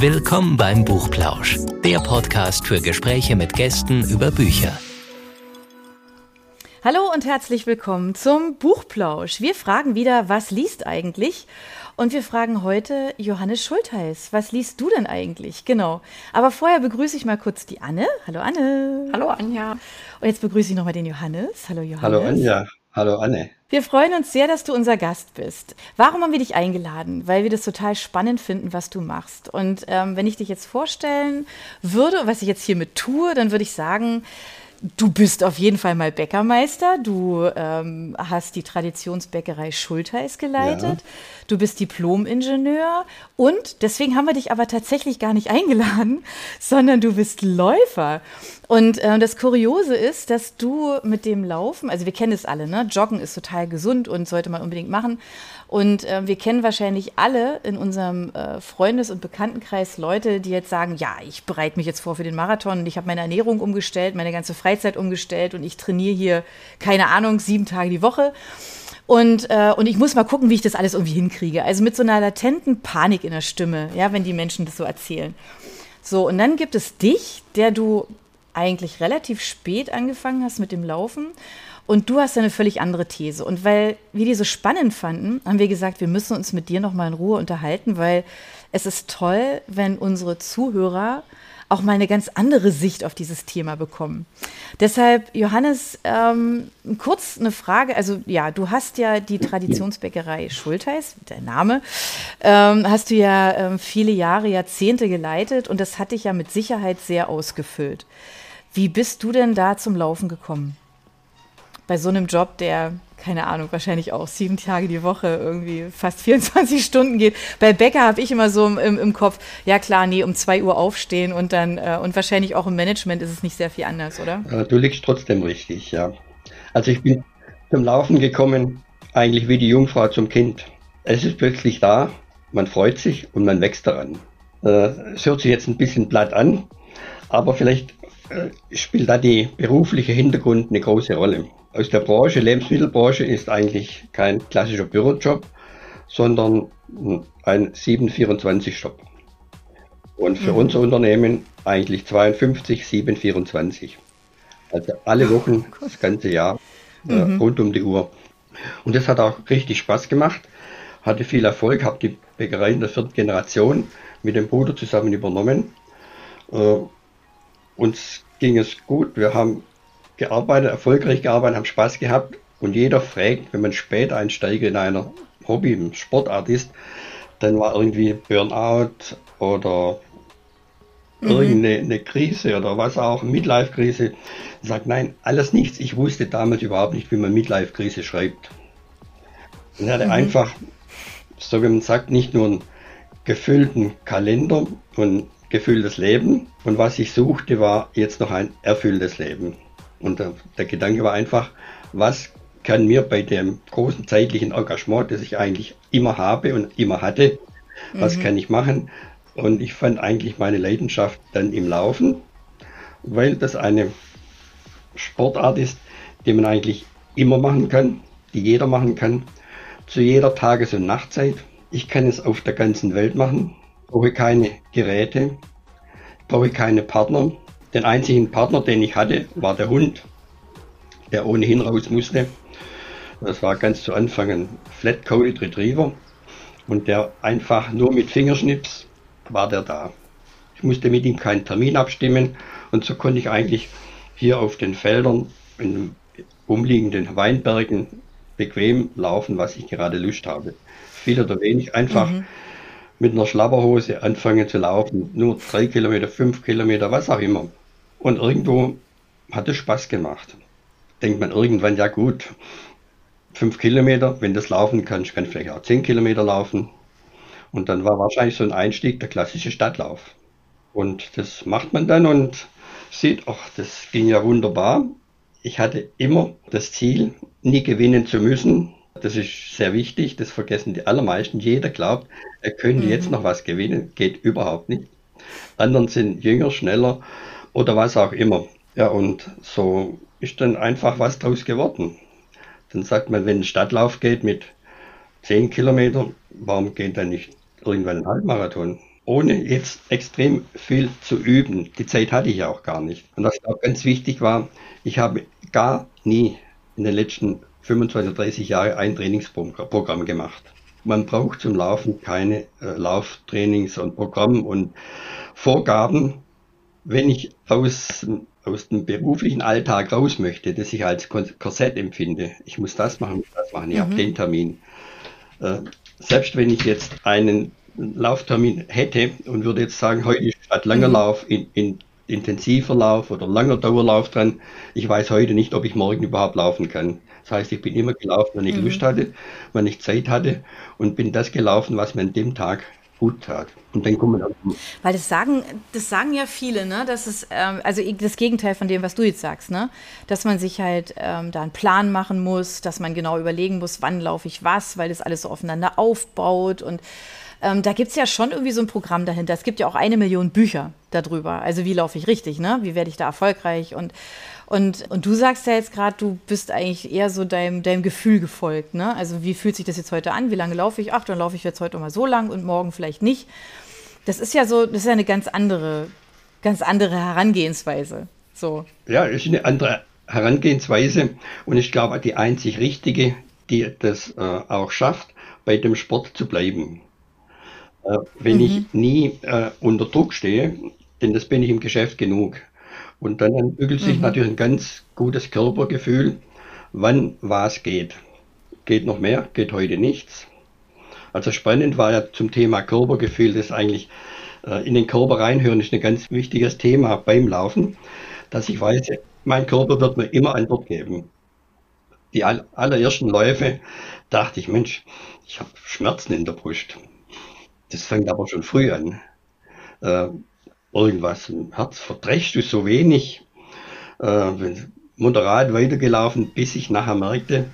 Willkommen beim Buchplausch, der Podcast für Gespräche mit Gästen über Bücher. Hallo und herzlich willkommen zum Buchplausch. Wir fragen wieder, was liest eigentlich? Und wir fragen heute Johannes Schultheiß. Was liest du denn eigentlich? Genau. Aber vorher begrüße ich mal kurz die Anne. Hallo Anne. Hallo Anja. Und jetzt begrüße ich nochmal den Johannes. Hallo Johannes. Hallo Anja. Hallo Anne. Wir freuen uns sehr, dass du unser Gast bist. Warum haben wir dich eingeladen? Weil wir das total spannend finden, was du machst. Und ähm, wenn ich dich jetzt vorstellen würde, was ich jetzt hiermit tue, dann würde ich sagen, Du bist auf jeden Fall mal Bäckermeister. Du ähm, hast die Traditionsbäckerei Schultheiß geleitet. Ja. Du bist Diplom-Ingenieur. Und deswegen haben wir dich aber tatsächlich gar nicht eingeladen, sondern du bist Läufer. Und äh, das Kuriose ist, dass du mit dem Laufen, also wir kennen es alle, ne? Joggen ist total gesund und sollte man unbedingt machen. Und äh, wir kennen wahrscheinlich alle in unserem äh, Freundes- und Bekanntenkreis Leute, die jetzt sagen, ja, ich bereite mich jetzt vor für den Marathon und ich habe meine Ernährung umgestellt, meine ganze Freizeit umgestellt und ich trainiere hier, keine Ahnung, sieben Tage die Woche. Und, äh, und ich muss mal gucken, wie ich das alles irgendwie hinkriege. Also mit so einer latenten Panik in der Stimme, ja, wenn die Menschen das so erzählen. So, und dann gibt es dich, der du eigentlich relativ spät angefangen hast mit dem Laufen und du hast eine völlig andere These. Und weil wir die so spannend fanden, haben wir gesagt, wir müssen uns mit dir noch mal in Ruhe unterhalten, weil es ist toll, wenn unsere Zuhörer auch mal eine ganz andere Sicht auf dieses Thema bekommen. Deshalb, Johannes, ähm, kurz eine Frage. Also ja, du hast ja die Traditionsbäckerei Schultheiß, der Name, ähm, hast du ja ähm, viele Jahre, Jahrzehnte geleitet und das hat dich ja mit Sicherheit sehr ausgefüllt. Wie bist du denn da zum Laufen gekommen? Bei so einem Job, der, keine Ahnung, wahrscheinlich auch sieben Tage die Woche irgendwie fast 24 Stunden geht. Bei Bäcker habe ich immer so im, im, Kopf, ja klar, nee, um zwei Uhr aufstehen und dann, äh, und wahrscheinlich auch im Management ist es nicht sehr viel anders, oder? Du liegst trotzdem richtig, ja. Also ich bin zum Laufen gekommen, eigentlich wie die Jungfrau zum Kind. Es ist plötzlich da, man freut sich und man wächst daran. Äh, es hört sich jetzt ein bisschen platt an, aber vielleicht äh, spielt da die berufliche Hintergrund eine große Rolle aus der Branche, Lebensmittelbranche, ist eigentlich kein klassischer Bürojob, sondern ein 724-Job. Und für mhm. unser Unternehmen eigentlich 52, 724. Also alle Wochen, das ganze Jahr, äh, mhm. rund um die Uhr. Und das hat auch richtig Spaß gemacht, hatte viel Erfolg, habe die Bäckerei in der vierten Generation mit dem Bruder zusammen übernommen. Äh, uns ging es gut, wir haben gearbeitet, erfolgreich gearbeitet, haben Spaß gehabt und jeder fragt, wenn man spät einsteigt in einer Hobby, Sportart ist, dann war irgendwie Burnout oder mhm. irgendeine Krise oder was auch, Midlife-Krise. Sagt, nein, alles nichts. Ich wusste damals überhaupt nicht, wie man Midlife-Krise schreibt. Und hatte mhm. einfach, so wie man sagt, nicht nur einen gefüllten Kalender und gefülltes Leben. Und was ich suchte, war jetzt noch ein erfülltes Leben. Und der, der Gedanke war einfach, was kann mir bei dem großen zeitlichen Engagement, das ich eigentlich immer habe und immer hatte, was mhm. kann ich machen? Und ich fand eigentlich meine Leidenschaft dann im Laufen, weil das eine Sportart ist, die man eigentlich immer machen kann, die jeder machen kann, zu jeder Tages- und Nachtzeit. Ich kann es auf der ganzen Welt machen, brauche keine Geräte, brauche keine Partner, den einzigen Partner, den ich hatte, war der Hund, der ohnehin raus musste. Das war ganz zu Anfang ein Flat-Coated Retriever und der einfach nur mit Fingerschnips war der da. Ich musste mit ihm keinen Termin abstimmen und so konnte ich eigentlich hier auf den Feldern in den umliegenden Weinbergen bequem laufen, was ich gerade Lust habe. Viel oder wenig, einfach mhm. mit einer Schlabberhose anfangen zu laufen. Nur drei Kilometer, fünf Kilometer, was auch immer. Und irgendwo hat es Spaß gemacht. Denkt man irgendwann, ja gut, fünf Kilometer, wenn das laufen kann, ich kann vielleicht auch zehn Kilometer laufen. Und dann war wahrscheinlich so ein Einstieg der klassische Stadtlauf. Und das macht man dann und sieht, ach, das ging ja wunderbar. Ich hatte immer das Ziel, nie gewinnen zu müssen. Das ist sehr wichtig, das vergessen die allermeisten. Jeder glaubt, er könnte mhm. jetzt noch was gewinnen, geht überhaupt nicht. Anderen sind jünger, schneller oder was auch immer. Ja, und so ist dann einfach was draus geworden. Dann sagt man, wenn ein Stadtlauf geht mit 10 Kilometern, warum geht dann nicht irgendwann ein Halbmarathon? ohne jetzt extrem viel zu üben. Die Zeit hatte ich ja auch gar nicht. Und was auch ganz wichtig war, ich habe gar nie in den letzten 25, 30 Jahren ein Trainingsprogramm gemacht. Man braucht zum Laufen keine äh, Lauftrainings und Programm und Vorgaben. Wenn ich aus, aus dem beruflichen Alltag raus möchte, das ich als Korsett empfinde, ich muss das machen, das machen, ich mhm. habe den Termin. Äh, selbst wenn ich jetzt einen Lauftermin hätte und würde jetzt sagen, heute ist statt langer mhm. Lauf in, in intensiver Lauf oder langer Dauerlauf dran. Ich weiß heute nicht, ob ich morgen überhaupt laufen kann. Das heißt, ich bin immer gelaufen, wenn ich mhm. Lust hatte, wenn ich Zeit hatte und bin das gelaufen, was mir an dem Tag gut tat. Und dann kommen wir Weil das sagen, das sagen ja viele, ne? Das ist ähm, also das Gegenteil von dem, was du jetzt sagst, ne? Dass man sich halt ähm, da einen Plan machen muss, dass man genau überlegen muss, wann laufe ich was, weil das alles so aufeinander aufbaut und ähm, da gibt es ja schon irgendwie so ein Programm dahinter. Es gibt ja auch eine Million Bücher darüber. Also wie laufe ich richtig, ne? Wie werde ich da erfolgreich? Und, und, und du sagst ja jetzt gerade, du bist eigentlich eher so deinem, deinem Gefühl gefolgt, ne? Also wie fühlt sich das jetzt heute an? Wie lange laufe ich? Ach, dann laufe ich jetzt heute mal so lang und morgen vielleicht nicht. Das ist ja so, das ist ja eine ganz andere, ganz andere Herangehensweise. So. Ja, ist eine andere Herangehensweise und ich glaube die einzig richtige, die das äh, auch schafft, bei dem Sport zu bleiben. Äh, wenn mhm. ich nie äh, unter Druck stehe, denn das bin ich im Geschäft genug. Und dann entwickelt sich mhm. natürlich ein ganz gutes Körpergefühl, wann was geht. Geht noch mehr, geht heute nichts. Also spannend war ja zum Thema Körpergefühl, das eigentlich äh, in den Körper reinhören, ist ein ganz wichtiges Thema beim Laufen, dass ich weiß, mein Körper wird mir immer Antwort geben. Die allerersten Läufe dachte ich, Mensch, ich habe Schmerzen in der Brust. Das fängt aber schon früh an. Äh, irgendwas im Herz verdrechst du so wenig. Äh, moderat weitergelaufen, bis ich nachher merkte,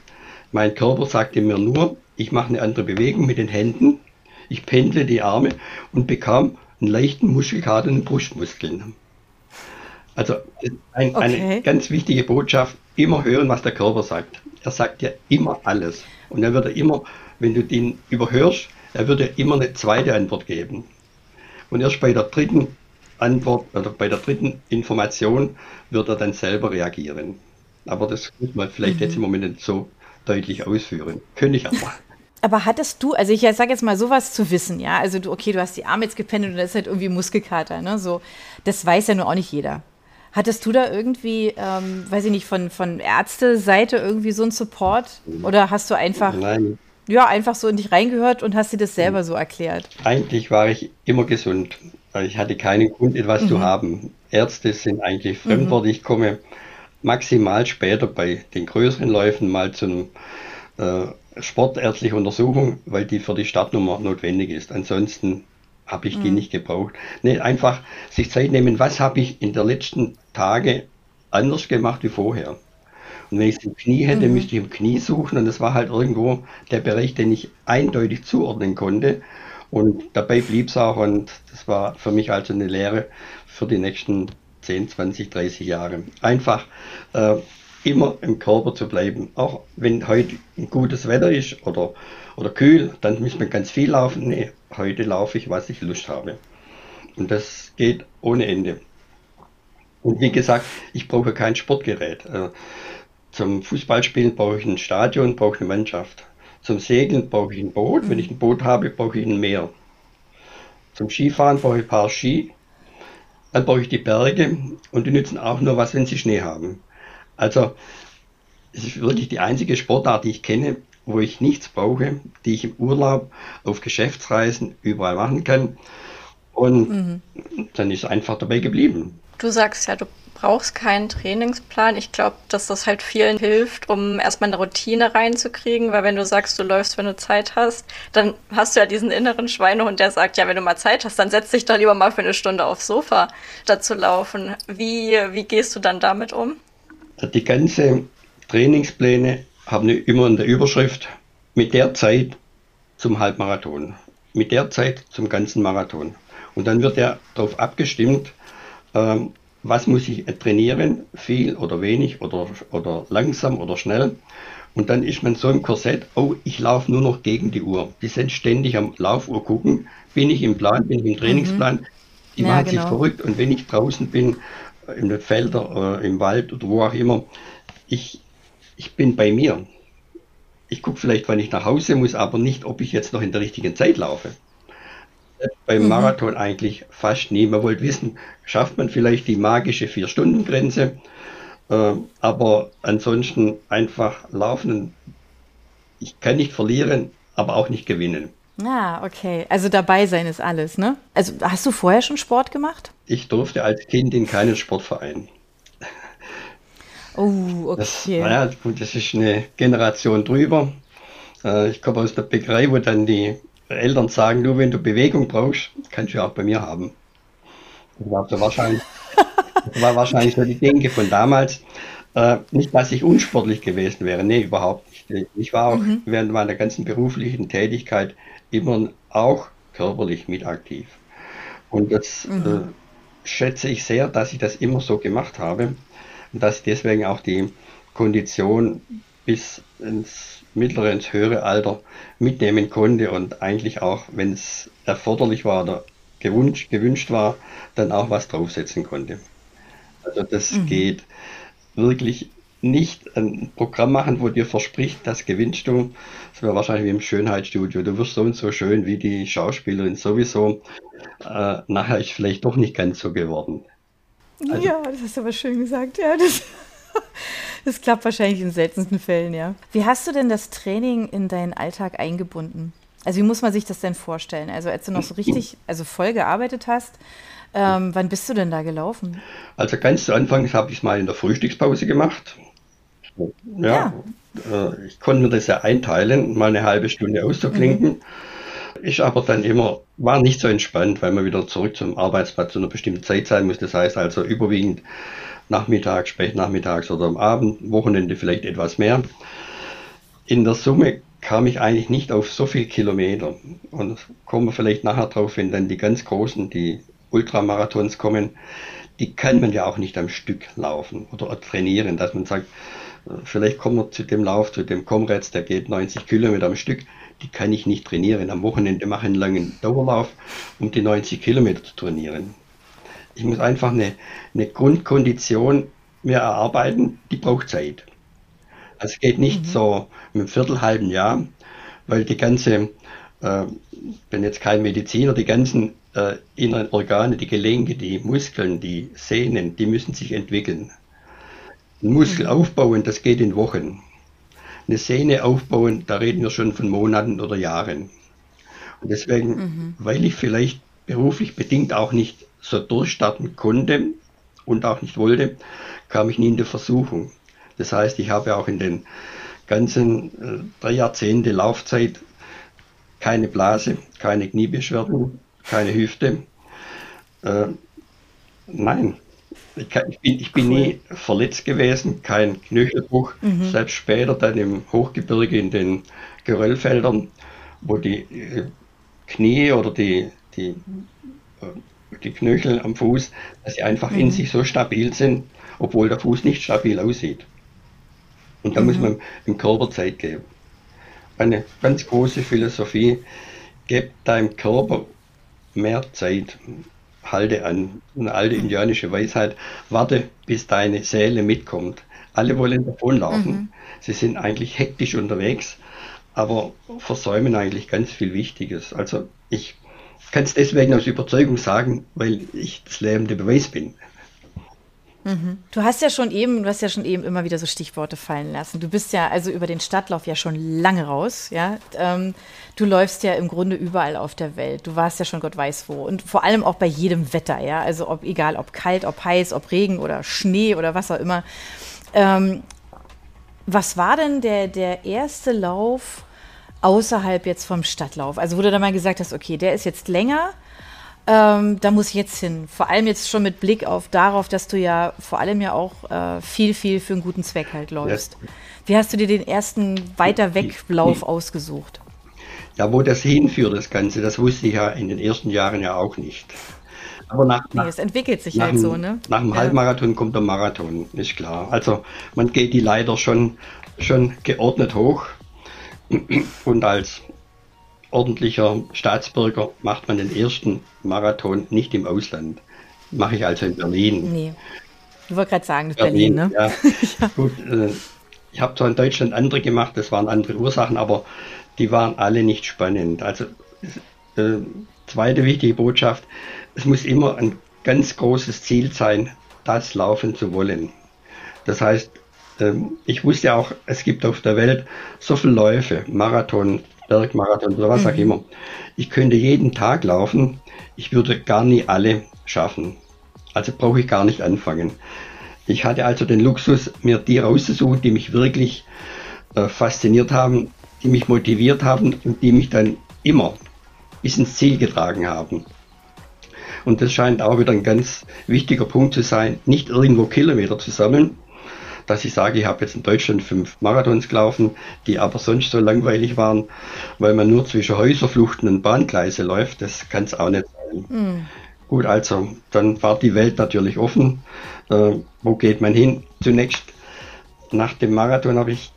mein Körper sagte mir nur, ich mache eine andere Bewegung mit den Händen, ich pendle die Arme und bekam einen leichten Muskelkater in den Brustmuskeln. Also ein, okay. eine ganz wichtige Botschaft, immer hören, was der Körper sagt. Er sagt dir immer alles. Und wird er immer, wenn du den überhörst, er würde immer eine zweite Antwort geben. Und erst bei der dritten Antwort oder bei der dritten Information wird er dann selber reagieren. Aber das muss man vielleicht mhm. jetzt im Moment nicht so deutlich ausführen. Könnte ich aber. Aber hattest du, also ich sage jetzt mal sowas zu wissen, ja, also du, okay, du hast die Arme jetzt gependelt und das ist halt irgendwie Muskelkater, ne, so, das weiß ja nur auch nicht jeder. Hattest du da irgendwie, ähm, weiß ich nicht, von, von Ärzte-Seite irgendwie so einen Support? Oder hast du einfach Nein ja, einfach so in dich reingehört und hast dir das selber so erklärt? Eigentlich war ich immer gesund. Ich hatte keinen Grund, etwas mhm. zu haben. Ärzte sind eigentlich Fremdwort. Mhm. Ich komme maximal später bei den größeren Läufen mal zu einer äh, sportärztlichen Untersuchung, weil die für die Startnummer notwendig ist. Ansonsten habe ich die mhm. nicht gebraucht. Nee, einfach sich Zeit nehmen, was habe ich in den letzten Tagen anders gemacht wie vorher. Und wenn ich es im Knie hätte, mhm. müsste ich im Knie suchen. Und das war halt irgendwo der Bereich, den ich eindeutig zuordnen konnte. Und dabei blieb es auch. Und das war für mich also eine Lehre für die nächsten 10, 20, 30 Jahre. Einfach äh, immer im Körper zu bleiben. Auch wenn heute ein gutes Wetter ist oder, oder kühl, dann muss man ganz viel laufen. Nee, heute laufe ich, was ich Lust habe. Und das geht ohne Ende. Und wie gesagt, ich brauche kein Sportgerät. Äh, zum Fußballspielen brauche ich ein Stadion, brauche eine Mannschaft. Zum Segeln brauche ich ein Boot. Wenn ich ein Boot habe, brauche ich ein Meer. Zum Skifahren brauche ich ein paar Ski. Dann brauche ich die Berge und die nützen auch nur was, wenn sie Schnee haben. Also es ist wirklich die einzige Sportart, die ich kenne, wo ich nichts brauche, die ich im Urlaub, auf Geschäftsreisen überall machen kann. Und mhm. dann ist einfach dabei geblieben. Du sagst ja, du brauchst keinen Trainingsplan. Ich glaube, dass das halt vielen hilft, um erstmal eine Routine reinzukriegen, weil wenn du sagst, du läufst, wenn du Zeit hast, dann hast du ja diesen inneren Schweinehund, der sagt, ja, wenn du mal Zeit hast, dann setz dich doch lieber mal für eine Stunde aufs Sofa, statt zu laufen. Wie, wie gehst du dann damit um? Die ganzen Trainingspläne haben immer in der Überschrift mit der Zeit zum Halbmarathon, mit der Zeit zum ganzen Marathon. Und dann wird ja darauf abgestimmt, ähm, was muss ich trainieren, viel oder wenig oder, oder langsam oder schnell. Und dann ist man so im Korsett, oh, ich laufe nur noch gegen die Uhr. Die sind ständig am Laufuhr gucken, bin ich im Plan, bin ich im Trainingsplan. Mhm. Die ja, machen genau. sich verrückt. Und wenn ich draußen bin, äh, in den Feldern, äh, im Wald oder wo auch immer, ich, ich bin bei mir. Ich gucke vielleicht, wann ich nach Hause muss, aber nicht, ob ich jetzt noch in der richtigen Zeit laufe. Beim mhm. Marathon eigentlich fast nie. Man wollte wissen, schafft man vielleicht die magische Vier-Stunden-Grenze, äh, aber ansonsten einfach laufen. Ich kann nicht verlieren, aber auch nicht gewinnen. Ah, okay. Also dabei sein ist alles, ne? Also hast du vorher schon Sport gemacht? Ich durfte als Kind in keinen Sportverein. Oh, okay. Das, naja, gut, das ist eine Generation drüber. Äh, ich komme aus der Bäckerei, wo dann die Eltern sagen, nur wenn du Bewegung brauchst, kannst du auch bei mir haben. Das war, so wahrscheinlich, das war wahrscheinlich so die Denke von damals. Äh, nicht, dass ich unsportlich gewesen wäre, nee, überhaupt nicht. Ich war auch mhm. während meiner ganzen beruflichen Tätigkeit immer auch körperlich mit aktiv. Und das mhm. äh, schätze ich sehr, dass ich das immer so gemacht habe und dass ich deswegen auch die Kondition bis ins mittlere, ins höhere Alter mitnehmen konnte und eigentlich auch, wenn es erforderlich war oder gewünscht, gewünscht war, dann auch was draufsetzen konnte. Also das mhm. geht wirklich nicht ein Programm machen, wo dir verspricht, das gewinnst du. Das wäre wahrscheinlich wie im Schönheitsstudio. Du wirst so und so schön wie die Schauspielerin sowieso. Äh, nachher ist vielleicht doch nicht ganz so geworden. Also, ja, das hast du aber schön gesagt. Ja, das, das klappt wahrscheinlich in seltensten Fällen, ja. Wie hast du denn das Training in deinen Alltag eingebunden? Also wie muss man sich das denn vorstellen? Also als du noch so richtig, also voll gearbeitet hast, ähm, wann bist du denn da gelaufen? Also ganz zu Anfang habe ich es mal in der Frühstückspause gemacht. Ja, ja. Äh, ich konnte mir das ja einteilen, mal eine halbe Stunde auszuklinken. Mhm. Ist aber dann immer, war nicht so entspannt, weil man wieder zurück zum Arbeitsplatz zu einer bestimmten Zeit sein muss. Das heißt also überwiegend nachmittags, spätnachmittags oder am Abend, Wochenende vielleicht etwas mehr. In der Summe kam ich eigentlich nicht auf so viele Kilometer. Und kommen wir vielleicht nachher drauf, wenn dann die ganz großen, die Ultramarathons kommen, die kann man ja auch nicht am Stück laufen oder trainieren, dass man sagt, vielleicht kommen wir zu dem Lauf, zu dem Comrades, der geht 90 Kilometer am Stück, die kann ich nicht trainieren. Am Wochenende mache ich einen langen Dauerlauf, um die 90 Kilometer zu trainieren. Ich muss einfach eine, eine Grundkondition mir erarbeiten, die braucht Zeit. Also es geht nicht mhm. so mit einem Viertel, halben Jahr, weil die ganze, äh, bin jetzt kein Mediziner, die ganzen äh, inneren Organe, die Gelenke, die Muskeln, die Sehnen, die müssen sich entwickeln. Ein Muskel aufbauen, das geht in Wochen. Eine Sehne aufbauen, da reden wir schon von Monaten oder Jahren. Und deswegen, mhm. weil ich vielleicht beruflich bedingt auch nicht so durchstarten konnte und auch nicht wollte, kam ich nie in die Versuchung. Das heißt, ich habe auch in den ganzen äh, drei Jahrzehnte Laufzeit keine Blase, keine Kniebeschwerden, keine Hüfte. Äh, nein, ich, kann, ich, bin, ich bin cool. nie verletzt gewesen, kein Knöchelbruch. Mhm. Selbst später dann im Hochgebirge in den Geröllfeldern, wo die äh, Knie oder die, die, äh, die Knöchel am Fuß, dass sie einfach mhm. in sich so stabil sind, obwohl der Fuß nicht stabil aussieht. Und da mhm. muss man dem Körper Zeit geben. Eine ganz große Philosophie, gebt deinem Körper mehr Zeit. Halte an. Eine alte indianische Weisheit, warte, bis deine Seele mitkommt. Alle wollen davonlaufen. Mhm. Sie sind eigentlich hektisch unterwegs, aber versäumen eigentlich ganz viel Wichtiges. Also ich kann es deswegen aus Überzeugung sagen, weil ich das lebende Beweis bin. Mhm. Du hast ja schon eben, du hast ja schon eben immer wieder so Stichworte fallen lassen. Du bist ja also über den Stadtlauf ja schon lange raus, ja. Ähm, du läufst ja im Grunde überall auf der Welt. Du warst ja schon Gott weiß wo und vor allem auch bei jedem Wetter, ja. Also ob egal, ob kalt, ob heiß, ob Regen oder Schnee oder was auch immer. Ähm, was war denn der, der erste Lauf außerhalb jetzt vom Stadtlauf? Also du da mal gesagt hast, okay, der ist jetzt länger, ähm, da muss ich jetzt hin. Vor allem jetzt schon mit Blick auf darauf, dass du ja vor allem ja auch äh, viel, viel für einen guten Zweck halt läufst. Ja. Wie hast du dir den ersten weiter Weglauf ausgesucht? Ja, wo das hinführt, das Ganze, das wusste ich ja in den ersten Jahren ja auch nicht. Aber nach, nach nee, es entwickelt sich halt so, ne? Nach dem ja. Halbmarathon kommt der Marathon, ist klar. Also man geht die Leiter schon, schon geordnet hoch und als ordentlicher Staatsbürger macht man den ersten Marathon nicht im Ausland. Mache ich also in Berlin. Nee. Ich wollte gerade sagen, das Berlin, Berlin ne? Ja. ja. Gut, äh, ich habe zwar in Deutschland andere gemacht, das waren andere Ursachen, aber die waren alle nicht spannend. Also äh, zweite wichtige Botschaft, es muss immer ein ganz großes Ziel sein, das laufen zu wollen. Das heißt, äh, ich wusste auch, es gibt auf der Welt so viele Läufe, Marathon, Bergmarathon oder was mhm. auch immer. Ich könnte jeden Tag laufen, ich würde gar nie alle schaffen. Also brauche ich gar nicht anfangen. Ich hatte also den Luxus, mir die rauszusuchen, die mich wirklich äh, fasziniert haben, die mich motiviert haben und die mich dann immer bis ins Ziel getragen haben. Und das scheint auch wieder ein ganz wichtiger Punkt zu sein, nicht irgendwo Kilometer zu sammeln, dass ich sage, ich habe jetzt in Deutschland fünf Marathons gelaufen, die aber sonst so langweilig waren, weil man nur zwischen Häuserfluchten und Bahngleise läuft. Das kann es auch nicht sein. Mhm. Gut, also dann war die Welt natürlich offen. Äh, wo geht man hin? Zunächst nach dem Marathon habe ich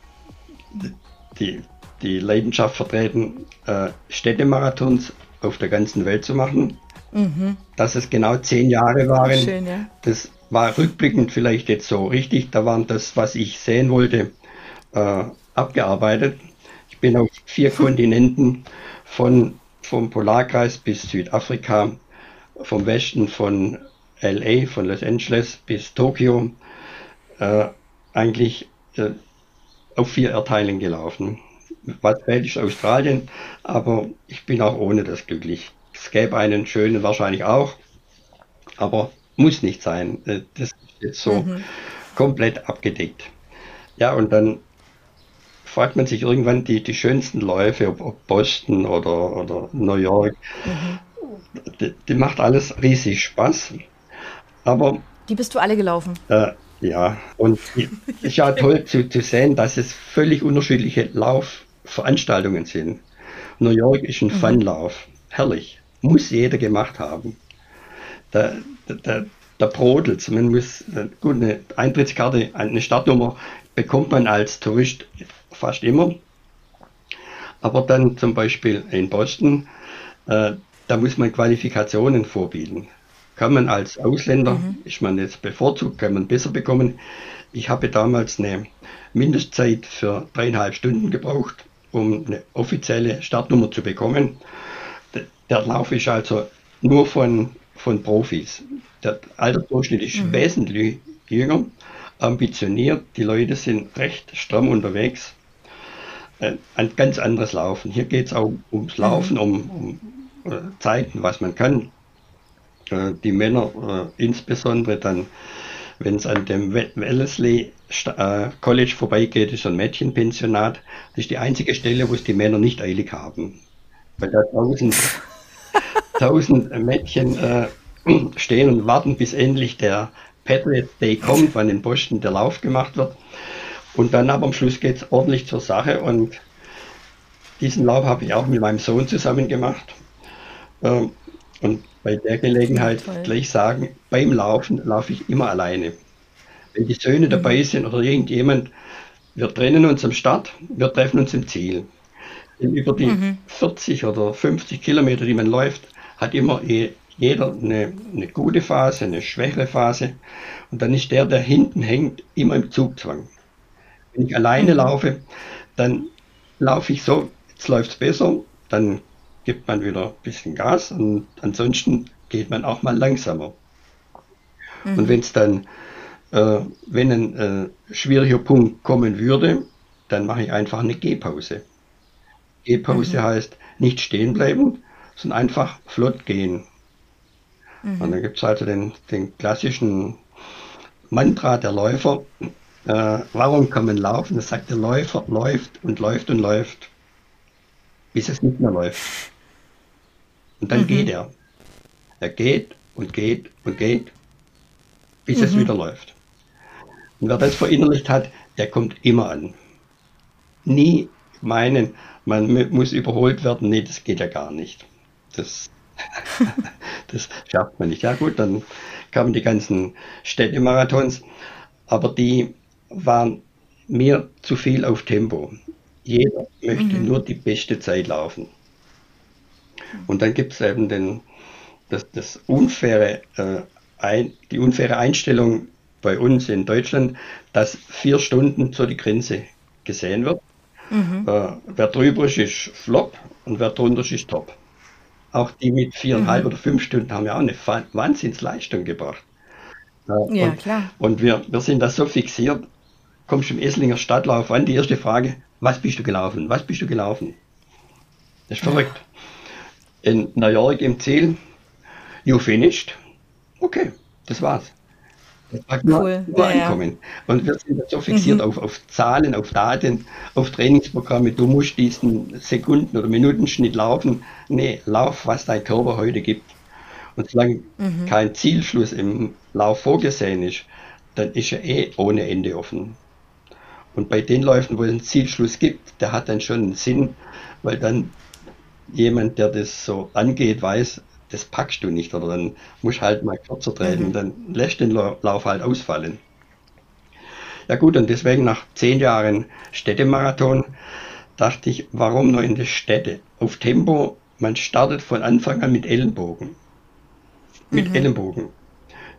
die, die Leidenschaft vertreten, äh, Städtemarathons auf der ganzen Welt zu machen. Mhm. Dass es genau zehn Jahre waren, Schön, ja. das war rückblickend vielleicht jetzt so richtig. Da waren das, was ich sehen wollte, äh, abgearbeitet. Ich bin auf vier Kontinenten von vom Polarkreis bis Südafrika, vom Westen von LA, von Los Angeles bis Tokio, äh, eigentlich äh, auf vier Erteilen gelaufen. Was fehlt ist Australien, aber ich bin auch ohne das glücklich. Es gäbe einen schönen wahrscheinlich auch, aber muss nicht sein. Äh, das ist jetzt so mhm. komplett abgedeckt. Ja, und dann fragt man sich irgendwann die, die schönsten Läufe, ob, ob Boston oder, oder New York. Mhm. Die, die, macht alles riesig Spaß. Aber. Die bist du alle gelaufen? Äh, ja, und es ist ja toll zu, zu sehen, dass es völlig unterschiedliche Laufveranstaltungen sind. New York ist ein mhm. Funlauf. Herrlich. Muss jeder gemacht haben. Da, da, da brodelt Man muss, gut, eine Eintrittskarte, eine Startnummer bekommt man als Tourist fast immer. Aber dann zum Beispiel in Boston, äh, da muss man Qualifikationen vorbieten. Kann man als Ausländer, mhm. ist man jetzt bevorzugt, kann man besser bekommen. Ich habe damals eine Mindestzeit für dreieinhalb Stunden gebraucht, um eine offizielle Startnummer zu bekommen. Der Lauf ist also nur von von Profis. Der Altersdurchschnitt ist mhm. wesentlich jünger, ambitioniert, die Leute sind recht stramm unterwegs. Äh, ein ganz anderes Laufen. Hier geht es auch ums mhm. Laufen, um, um äh, zeigen, was man kann. Äh, die Männer insbesondere dann, wenn es an dem Wellesley College vorbeigeht, ist ein Mädchenpensionat. Das ist die einzige Stelle, wo es die Männer nicht eilig haben. Weil da draußen tausend Mädchen äh, stehen und warten, bis endlich der Patriot Day kommt, wann in Boston der Lauf gemacht wird. Und dann aber am Schluss geht es ordentlich zur Sache und diesen Lauf habe ich auch mit meinem Sohn zusammen gemacht. Ähm, und bei der Gelegenheit gleich sagen, beim Laufen laufe ich immer alleine. Wenn die Söhne mhm. dabei sind oder irgendjemand, wir trennen uns am Start, wir treffen uns im Ziel. Denn über die mhm. 40 oder 50 Kilometer, die man läuft, hat immer jeder eine, eine gute Phase, eine schwächere Phase. Und dann ist der, der hinten hängt, immer im Zugzwang. Wenn ich alleine mhm. laufe, dann laufe ich so, jetzt läuft es besser, dann gibt man wieder ein bisschen Gas und ansonsten geht man auch mal langsamer. Mhm. Und wenn es dann, äh, wenn ein äh, schwieriger Punkt kommen würde, dann mache ich einfach eine Gehpause. Gehpause mhm. heißt nicht stehen bleiben, sondern einfach flott gehen. Mhm. Und dann gibt es also den, den klassischen Mantra der Läufer. Äh, warum kann man laufen? Das sagt der Läufer, läuft und läuft und läuft, bis es nicht mehr läuft. Und dann mhm. geht er. Er geht und geht und geht, bis mhm. es wieder läuft. Und wer das verinnerlicht hat, der kommt immer an. Nie meinen, man muss überholt werden, nee, das geht ja gar nicht. Das, das schafft man nicht. Ja gut, dann kamen die ganzen Städtemarathons, aber die waren mir zu viel auf Tempo. Jeder möchte mhm. nur die beste Zeit laufen. Und dann gibt es eben den, das, das unfaire, äh, ein, die unfaire Einstellung bei uns in Deutschland, dass vier Stunden zu die Grenze gesehen wird. Mhm. Äh, wer drüber ist, ist Flop und wer drunter ist, ist Top. Auch die mit viereinhalb mhm. oder fünf Stunden haben ja auch eine Wahnsinnsleistung gebracht. Ja, und, klar. Und wir, wir sind da so fixiert. Kommst du im Esslinger Stadtlauf an, die erste Frage, was bist du gelaufen? Was bist du gelaufen? Das ist verrückt. In New York im Ziel, you finished. Okay, das war's. Das war nur, cool. nur ja, ankommen. Ja. Und wir sind so fixiert mhm. auf, auf Zahlen, auf Daten, auf Trainingsprogramme. Du musst diesen Sekunden- oder Minutenschnitt laufen. Nee, lauf, was dein Körper heute gibt. Und solange mhm. kein Zielschluss im Lauf vorgesehen ist, dann ist er eh ohne Ende offen. Und bei den Läufen, wo es einen Zielschluss gibt, der hat dann schon einen Sinn, weil dann jemand, der das so angeht, weiß, das packst du nicht oder dann musst halt mal kürzer treten, mhm. dann lässt den Lauf halt ausfallen. Ja gut, und deswegen nach zehn Jahren Städtemarathon dachte ich, warum nur in die Städte? Auf Tempo, man startet von Anfang an mit Ellenbogen. Mit mhm. Ellenbogen.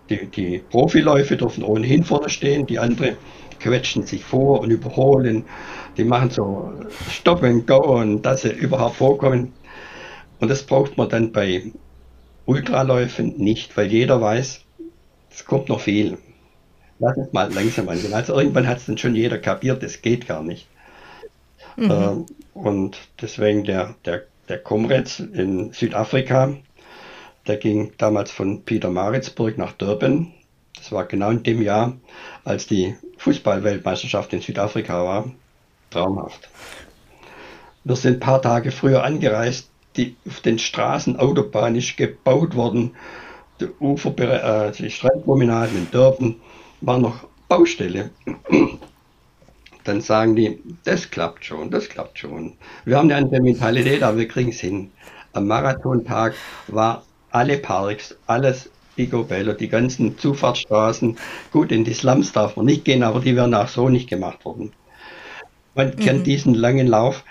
Die, die Profiläufe dürfen ohnehin vorne stehen, die anderen quetschen sich vor und überholen. Die machen so Stop and Go und dass sie überhaupt vorkommen. Und das braucht man dann bei Ultraläufen nicht, weil jeder weiß, es kommt noch viel. Lass uns mal langsam angehen. Also irgendwann hat es dann schon jeder kapiert, das geht gar nicht. Mhm. Äh, und deswegen der, der, der Comrades in Südafrika, der ging damals von Peter Maritzburg nach Durban. Das war genau in dem Jahr, als die Fußballweltmeisterschaft in Südafrika war. Traumhaft. Wir sind ein paar Tage früher angereist. Die, auf den Straßen, Autobahn ist gebaut worden. Die, Ufer, äh, die Strandpromenaden in Durban war noch Baustelle. Dann sagen die, das klappt schon, das klappt schon. Wir haben eine andere Mentalität, aber wir kriegen es hin. Am Marathontag war alle Parks, alles Picobello, die ganzen Zufahrtsstraßen. Gut, in die Slums darf man nicht gehen, aber die werden auch so nicht gemacht worden. Man mhm. kann diesen langen Lauf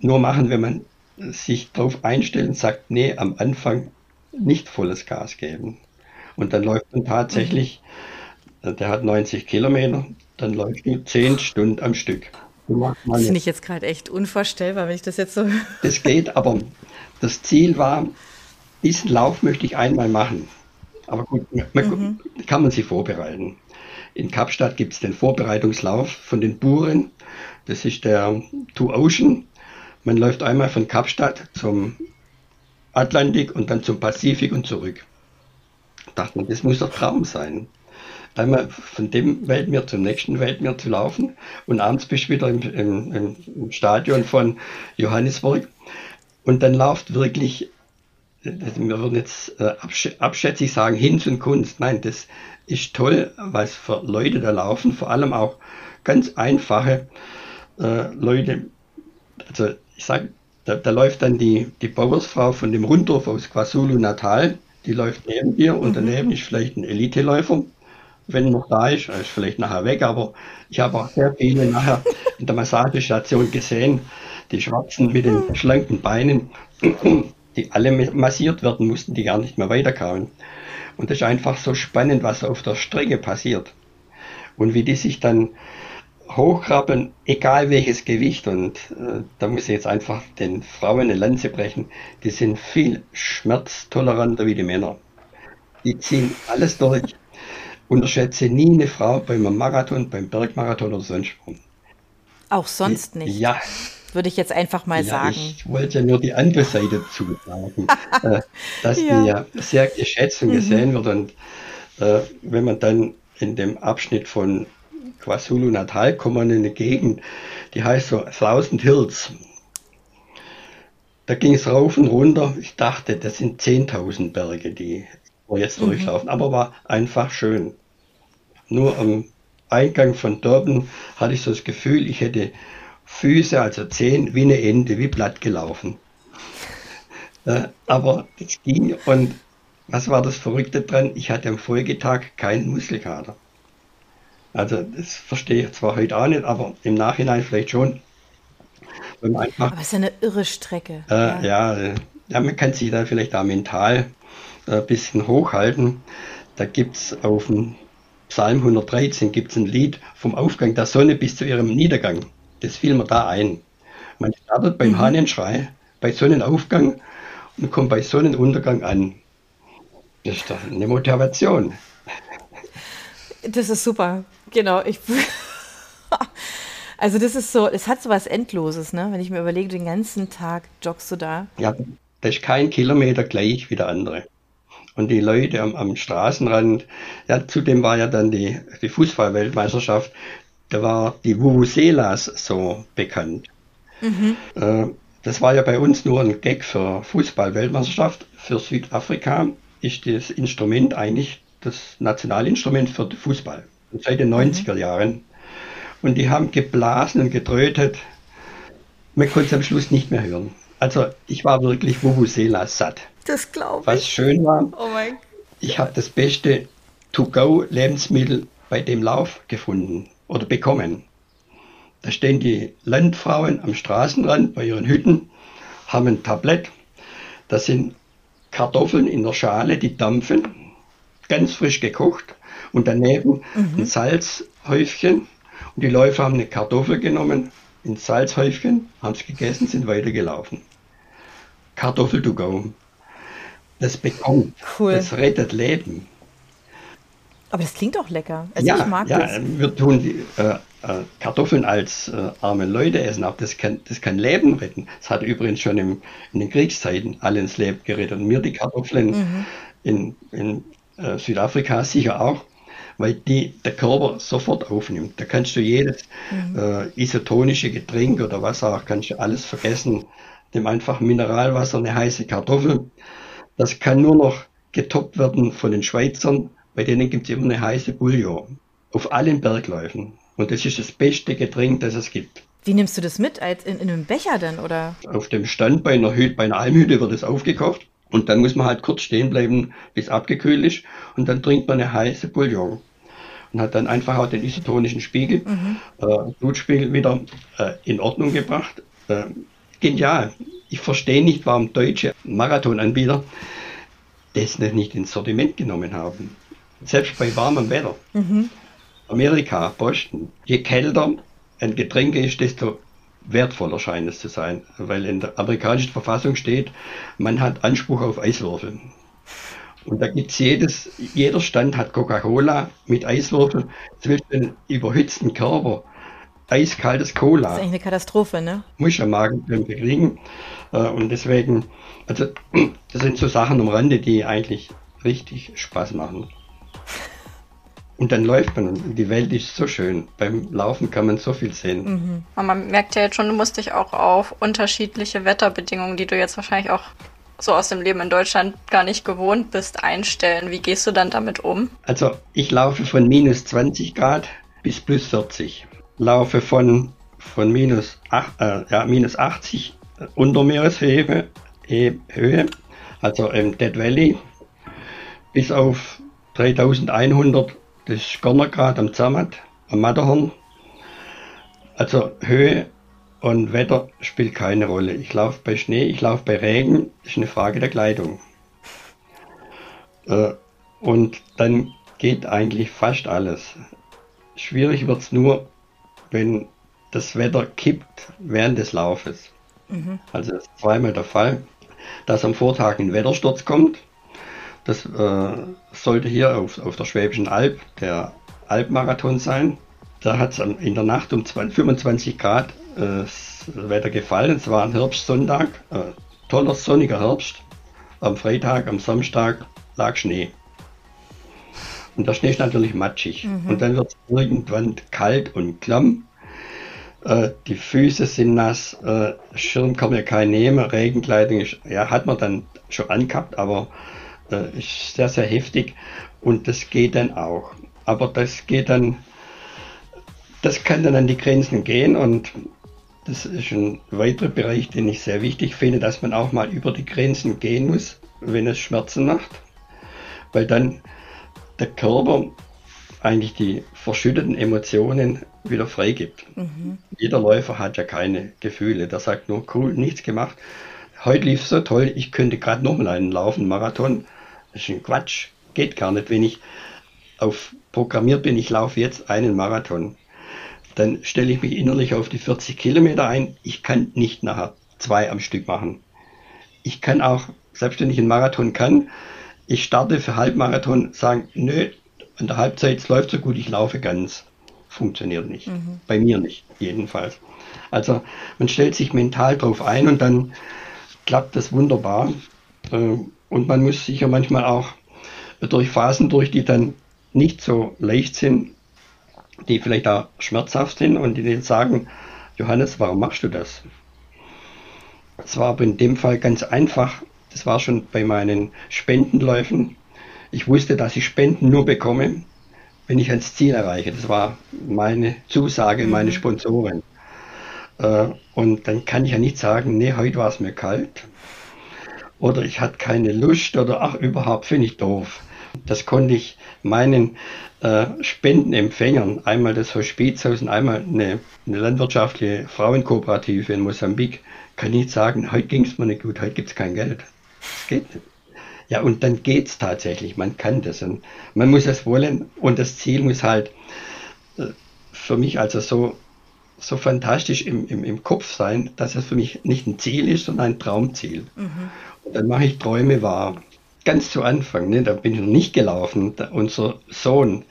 nur machen, wenn man sich darauf einstellt und sagt, nee, am Anfang nicht volles Gas geben. Und dann läuft man tatsächlich, mhm. der hat 90 Kilometer, dann läuft du 10 Stunden am Stück. Das finde ich jetzt gerade echt unvorstellbar, wenn ich das jetzt so. Das geht, aber das Ziel war, diesen Lauf möchte ich einmal machen. Aber gut, man, mhm. kann man sich vorbereiten. In Kapstadt gibt es den Vorbereitungslauf von den Buren. Das ist der Two Ocean. Man läuft einmal von Kapstadt zum Atlantik und dann zum Pazifik und zurück. Dachte man, das muss doch Traum sein. Einmal von dem Weltmeer zum nächsten Weltmeer zu laufen und abends bist du wieder im, im, im Stadion von Johannesburg und dann läuft wirklich wir würden jetzt äh, abschätzig sagen, Hinz und Kunst. Nein, das ist toll, was für Leute da laufen, vor allem auch ganz einfache äh, Leute. Also ich sage, da, da, läuft dann die, die Bauersfrau von dem Runddorf aus KwaZulu Natal, die läuft neben dir und mhm. daneben ist vielleicht ein Eliteläufer, wenn noch da ist, ist vielleicht nachher weg, aber ich habe auch sehr viele nachher in der Massagestation gesehen, die Schwarzen mit den schlanken Beinen die alle massiert werden mussten, die gar nicht mehr weiterkamen. Und das ist einfach so spannend, was auf der Strecke passiert. Und wie die sich dann hochkrabbeln, egal welches Gewicht. Und äh, da muss ich jetzt einfach den Frauen eine Lanze brechen. Die sind viel schmerztoleranter wie die Männer. Die ziehen alles durch. Unterschätze nie eine Frau beim Marathon, beim Bergmarathon oder sonst wo. Auch sonst nicht. Ja, würde ich jetzt einfach mal ja, sagen. Ich wollte ja nur die andere Seite zusagen, äh, dass ja. die ja sehr geschätzt und mhm. gesehen wird. Und äh, wenn man dann in dem Abschnitt von KwaZulu Natal kommt man in eine Gegend, die heißt so Thousand Hills. Da ging es rauf und runter. Ich dachte, das sind 10.000 Berge, die wir jetzt mhm. durchlaufen. Aber war einfach schön. Nur am Eingang von Durban hatte ich so das Gefühl, ich hätte Füße, also Zehen, wie eine Ente, wie platt gelaufen. Äh, aber es ging und was war das Verrückte dran? Ich hatte am Folgetag keinen Muskelkater. Also das verstehe ich zwar heute auch nicht, aber im Nachhinein vielleicht schon. Einfach, aber es ist eine irre Strecke. Äh, ja. Ja, ja, man kann sich da vielleicht auch mental ein äh, bisschen hochhalten. Da gibt es auf dem Psalm 113 gibt's ein Lied vom Aufgang der Sonne bis zu ihrem Niedergang. Das fiel mir da ein. Man startet beim mhm. Hahnenschrei, bei Sonnenaufgang und kommt bei Sonnenuntergang an. Das ist doch eine Motivation. Das ist super. Genau. Ich, also das ist so, es hat so was Endloses, ne? Wenn ich mir überlege, den ganzen Tag joggst du da. Ja, das ist kein Kilometer gleich wie der andere. Und die Leute am, am Straßenrand, ja, zudem war ja dann die, die Fußballweltmeisterschaft, da war die Vuvuzelas so bekannt. Mhm. Äh, das war ja bei uns nur ein Gag für Fußball-Weltmeisterschaft. Für Südafrika ist das Instrument eigentlich das Nationalinstrument für den Fußball. Seit den 90er mhm. Jahren. Und die haben geblasen und getrötet. Man konnte es am Schluss nicht mehr hören. Also ich war wirklich Vuvuzela satt. Das glaube ich. Was schön war, oh mein ich habe das beste To-Go-Lebensmittel bei dem Lauf gefunden oder bekommen. Da stehen die Landfrauen am Straßenrand bei ihren Hütten, haben ein Tablett. Da sind Kartoffeln in der Schale, die dampfen, ganz frisch gekocht. Und daneben mhm. ein Salzhäufchen. Und die Läufer haben eine Kartoffel genommen, ein Salzhäufchen, haben es gegessen, sind weitergelaufen. Kartoffel to go. Das bekommt, cool. das rettet Leben. Aber das klingt auch lecker. Also ja, ich mag ja, das. wir tun die, äh, äh, Kartoffeln als äh, arme Leute essen, aber das kann, das kann Leben retten. Das hat übrigens schon im, in den Kriegszeiten alle ins Leben gerettet. Und mir die Kartoffeln mhm. in, in äh, Südafrika sicher auch, weil die der Körper sofort aufnimmt. Da kannst du jedes mhm. Äh, isotonische Getränk oder was auch, kannst du alles vergessen. Dem einfach Mineralwasser, eine heiße Kartoffel. Das kann nur noch getoppt werden von den Schweizern bei denen gibt es immer eine heiße Bouillon. Auf allen Bergläufen. Und das ist das beste Getränk, das es gibt. Wie nimmst du das mit? Als in, in einem Becher dann, oder? Auf dem Stand bei einer, Hütte, bei einer Almhütte wird es aufgekocht. Und dann muss man halt kurz stehen bleiben, bis abgekühlt ist. Und dann trinkt man eine heiße Bouillon. Und hat dann einfach auch den isotonischen Spiegel, mhm. äh, Blutspiegel wieder äh, in Ordnung gebracht. Äh, genial. Ich verstehe nicht, warum deutsche Marathonanbieter das nicht ins Sortiment genommen haben. Selbst bei warmem Wetter. Mhm. Amerika, Boston. Je kälter ein Getränk ist, desto wertvoller scheint es zu sein. Weil in der amerikanischen Verfassung steht, man hat Anspruch auf Eiswürfel. Und da gibt's jedes, jeder Stand hat Coca-Cola mit Eiswürfel zwischen überhitzten Körper. Eiskaltes Cola. Das ist eigentlich eine Katastrophe, ne? Muss ja Magenkrämpfe kriegen. Äh, und deswegen, also, das sind so Sachen am Rande, die eigentlich richtig Spaß machen. Und dann läuft man und die Welt ist so schön. Beim Laufen kann man so viel sehen. Mhm. Aber man merkt ja jetzt schon, du musst dich auch auf unterschiedliche Wetterbedingungen, die du jetzt wahrscheinlich auch so aus dem Leben in Deutschland gar nicht gewohnt bist, einstellen. Wie gehst du dann damit um? Also ich laufe von minus 20 Grad bis plus 40. Laufe von, von minus, 8, äh, ja, minus 80 unter Meereshöhe, Höhe, also im Dead Valley, bis auf 3100 das ist Gornergrad am Zermatt, am Matterhorn. Also Höhe und Wetter spielt keine Rolle. Ich laufe bei Schnee, ich laufe bei Regen, ist eine Frage der Kleidung. Äh, und dann geht eigentlich fast alles. Schwierig wird es nur, wenn das Wetter kippt während des Laufes. Mhm. Also das ist zweimal der Fall, dass am Vortag ein Wettersturz kommt das äh, sollte hier auf, auf der Schwäbischen Alb der Alpmarathon sein. Da hat es in der Nacht um 20, 25 Grad äh, Wetter gefallen. Es war ein Herbstsonntag, äh, toller sonniger Herbst. Am Freitag, am Samstag lag Schnee. Und der Schnee ist natürlich matschig. Mhm. Und dann wird es irgendwann kalt und klamm. Äh, die Füße sind nass, äh, Schirm kann man keinen nehmen, Regenkleidung ist, ja, hat man dann schon angehabt, aber äh, ist sehr, sehr heftig und das geht dann auch. Aber das geht dann, das kann dann an die Grenzen gehen und das ist ein weiterer Bereich, den ich sehr wichtig finde, dass man auch mal über die Grenzen gehen muss, wenn es Schmerzen macht. weil dann der Körper eigentlich die verschütteten Emotionen wieder freigibt. Mhm. Jeder Läufer hat ja keine Gefühle. Der sagt nur, cool, nichts gemacht. Heute lief es so toll, ich könnte gerade nochmal einen laufen, Marathon. Das ist ein Quatsch, geht gar nicht. Wenn ich auf programmiert bin, ich laufe jetzt einen Marathon, dann stelle ich mich innerlich auf die 40 Kilometer ein. Ich kann nicht nachher zwei am Stück machen. Ich kann auch, selbst wenn ich einen Marathon kann, ich starte für Halbmarathon, sagen, nö, an der Halbzeit es läuft so gut, ich laufe ganz. Funktioniert nicht. Mhm. Bei mir nicht, jedenfalls. Also man stellt sich mental drauf ein und dann klappt das wunderbar. Äh, und man muss sicher manchmal auch durch Phasen durch, die dann nicht so leicht sind, die vielleicht auch schmerzhaft sind und die dann sagen, Johannes, warum machst du das? Es war aber in dem Fall ganz einfach. Das war schon bei meinen Spendenläufen. Ich wusste, dass ich Spenden nur bekomme, wenn ich ans Ziel erreiche. Das war meine Zusage, mhm. meine Sponsoren. Äh, und dann kann ich ja nicht sagen, nee, heute war es mir kalt. Oder ich hatte keine Lust oder ach, überhaupt finde ich doof. Das konnte ich meinen äh, Spendenempfängern, einmal das Hospizhaus und einmal eine, eine landwirtschaftliche Frauenkooperative in Mosambik, kann ich sagen, heute ging es mir nicht gut, heute gibt es kein Geld. Das geht nicht. Ja, und dann geht es tatsächlich, man kann das und man muss es wollen und das Ziel muss halt äh, für mich also so, so fantastisch im, im, im Kopf sein, dass es für mich nicht ein Ziel ist, sondern ein Traumziel. Mhm. Und dann mache ich Träume wahr. Ganz zu Anfang, ne, da bin ich noch nicht gelaufen. Da, unser Sohn,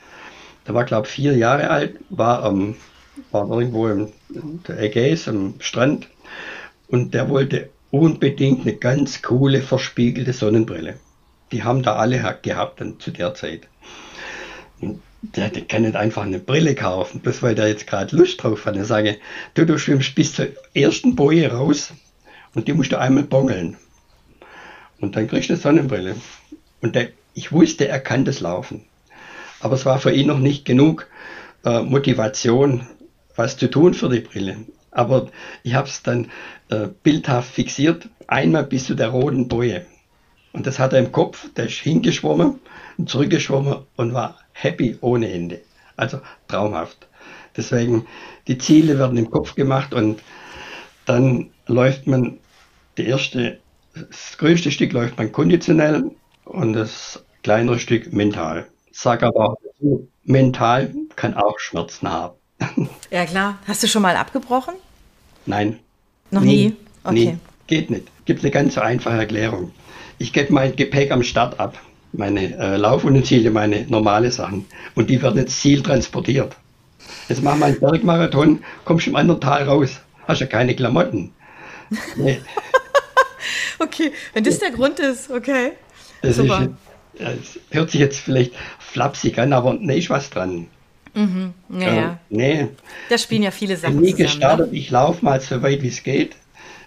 der war glaube ich vier Jahre alt, war, ähm, war irgendwo im der Ägäis am Strand und der wollte unbedingt eine ganz coole verspiegelte Sonnenbrille die haben da alle gehabt dann zu der Zeit. Der, der kann nicht einfach eine Brille kaufen, bloß weil der jetzt gerade Lust drauf hat. Dann sage du, du schwimmst bis zur ersten Boje raus und die musst du einmal bongeln. Und dann kriegst du eine Sonnenbrille. Und der, ich wusste, er kann das laufen. Aber es war für ihn noch nicht genug äh, Motivation, was zu tun für die Brille. Aber ich habe es dann äh, bildhaft fixiert, einmal bis zu der roten Boje. Und das hat er im Kopf, der ist hingeschwommen und zurückgeschwommen und war happy ohne Ende. Also traumhaft. Deswegen, die Ziele werden im Kopf gemacht und dann läuft man, die erste, das größte Stück läuft man konditionell und das kleinere Stück mental. Sag aber, mental kann auch Schmerzen haben. Ja klar. Hast du schon mal abgebrochen? Nein. Noch nie? nie? Okay. Nie. Geht nicht. Gibt eine ganz einfache Erklärung. Ich gebe mein Gepäck am Start ab, meine äh, Laufutensilien, meine normale Sachen. Und die werden ins Ziel transportiert. Jetzt machen wir einen Bergmarathon, kommst im anderen Tal raus, hast ja keine Klamotten. Nee. okay, wenn das der Grund ist, okay. Das, Super. Ist, das hört sich jetzt vielleicht flapsig an, aber nee, ist was dran. Mhm. Naja. Äh, nee. Da spielen ja viele Sachen. Ich nie gestartet, ne? ich laufe mal so weit wie es geht.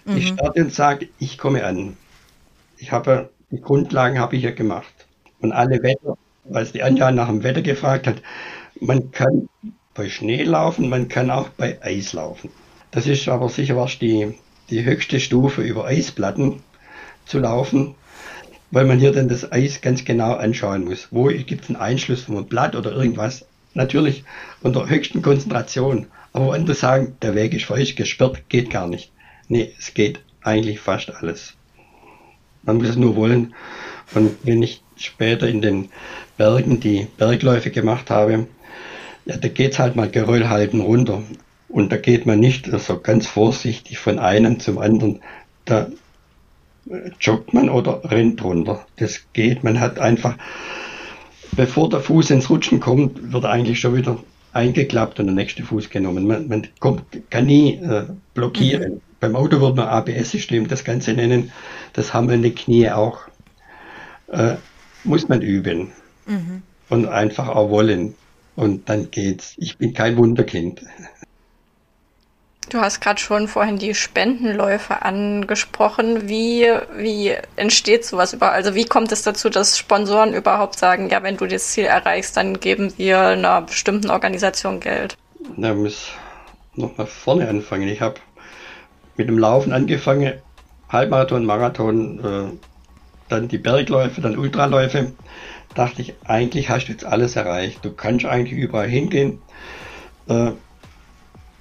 Mhm. Ich starte und sage, ich komme an ich habe die Grundlagen habe ich ja gemacht. Und alle Wetter, als die Anja nach dem Wetter gefragt hat, man kann bei Schnee laufen, man kann auch bei Eis laufen. Das ist aber sicher was die, die höchste Stufe über Eisplatten zu laufen, weil man hier dann das Eis ganz genau anschauen muss. Wo gibt es einen Einschluss von einem Blatt oder irgendwas? Natürlich unter höchsten Konzentration. Aber andere sagen, der Weg ist falsch gesperrt, geht gar nicht. Nee, es geht eigentlich fast alles. Man muss es nur wollen. Und wenn ich später in den Bergen die Bergläufe gemacht habe, ja, da geht's halt mal Geröll halten runter. Und da geht man nicht so ganz vorsichtig von einem zum anderen. Da joggt man oder rennt runter. Das geht. Man hat einfach, bevor der Fuß ins Rutschen kommt, wird eigentlich schon wieder eingeklappt und der nächste Fuß genommen. Man, man kommt, kann nie äh, blockieren. Mhm. Beim Auto wird man ABS-System das Ganze nennen. Das haben wir in den Knie auch. Äh, muss man üben. Mhm. Und einfach auch wollen. Und dann geht's. Ich bin kein Wunderkind. Du hast gerade schon vorhin die Spendenläufe angesprochen. Wie, wie entsteht sowas überhaupt? Also wie kommt es dazu, dass Sponsoren überhaupt sagen, ja, wenn du das Ziel erreichst, dann geben wir einer bestimmten Organisation Geld? Na, muss noch mal vorne anfangen. Ich habe mit dem Laufen angefangen, Halbmarathon, Marathon, äh, dann die Bergläufe, dann Ultraläufe, dachte ich, eigentlich hast du jetzt alles erreicht. Du kannst eigentlich überall hingehen. Äh,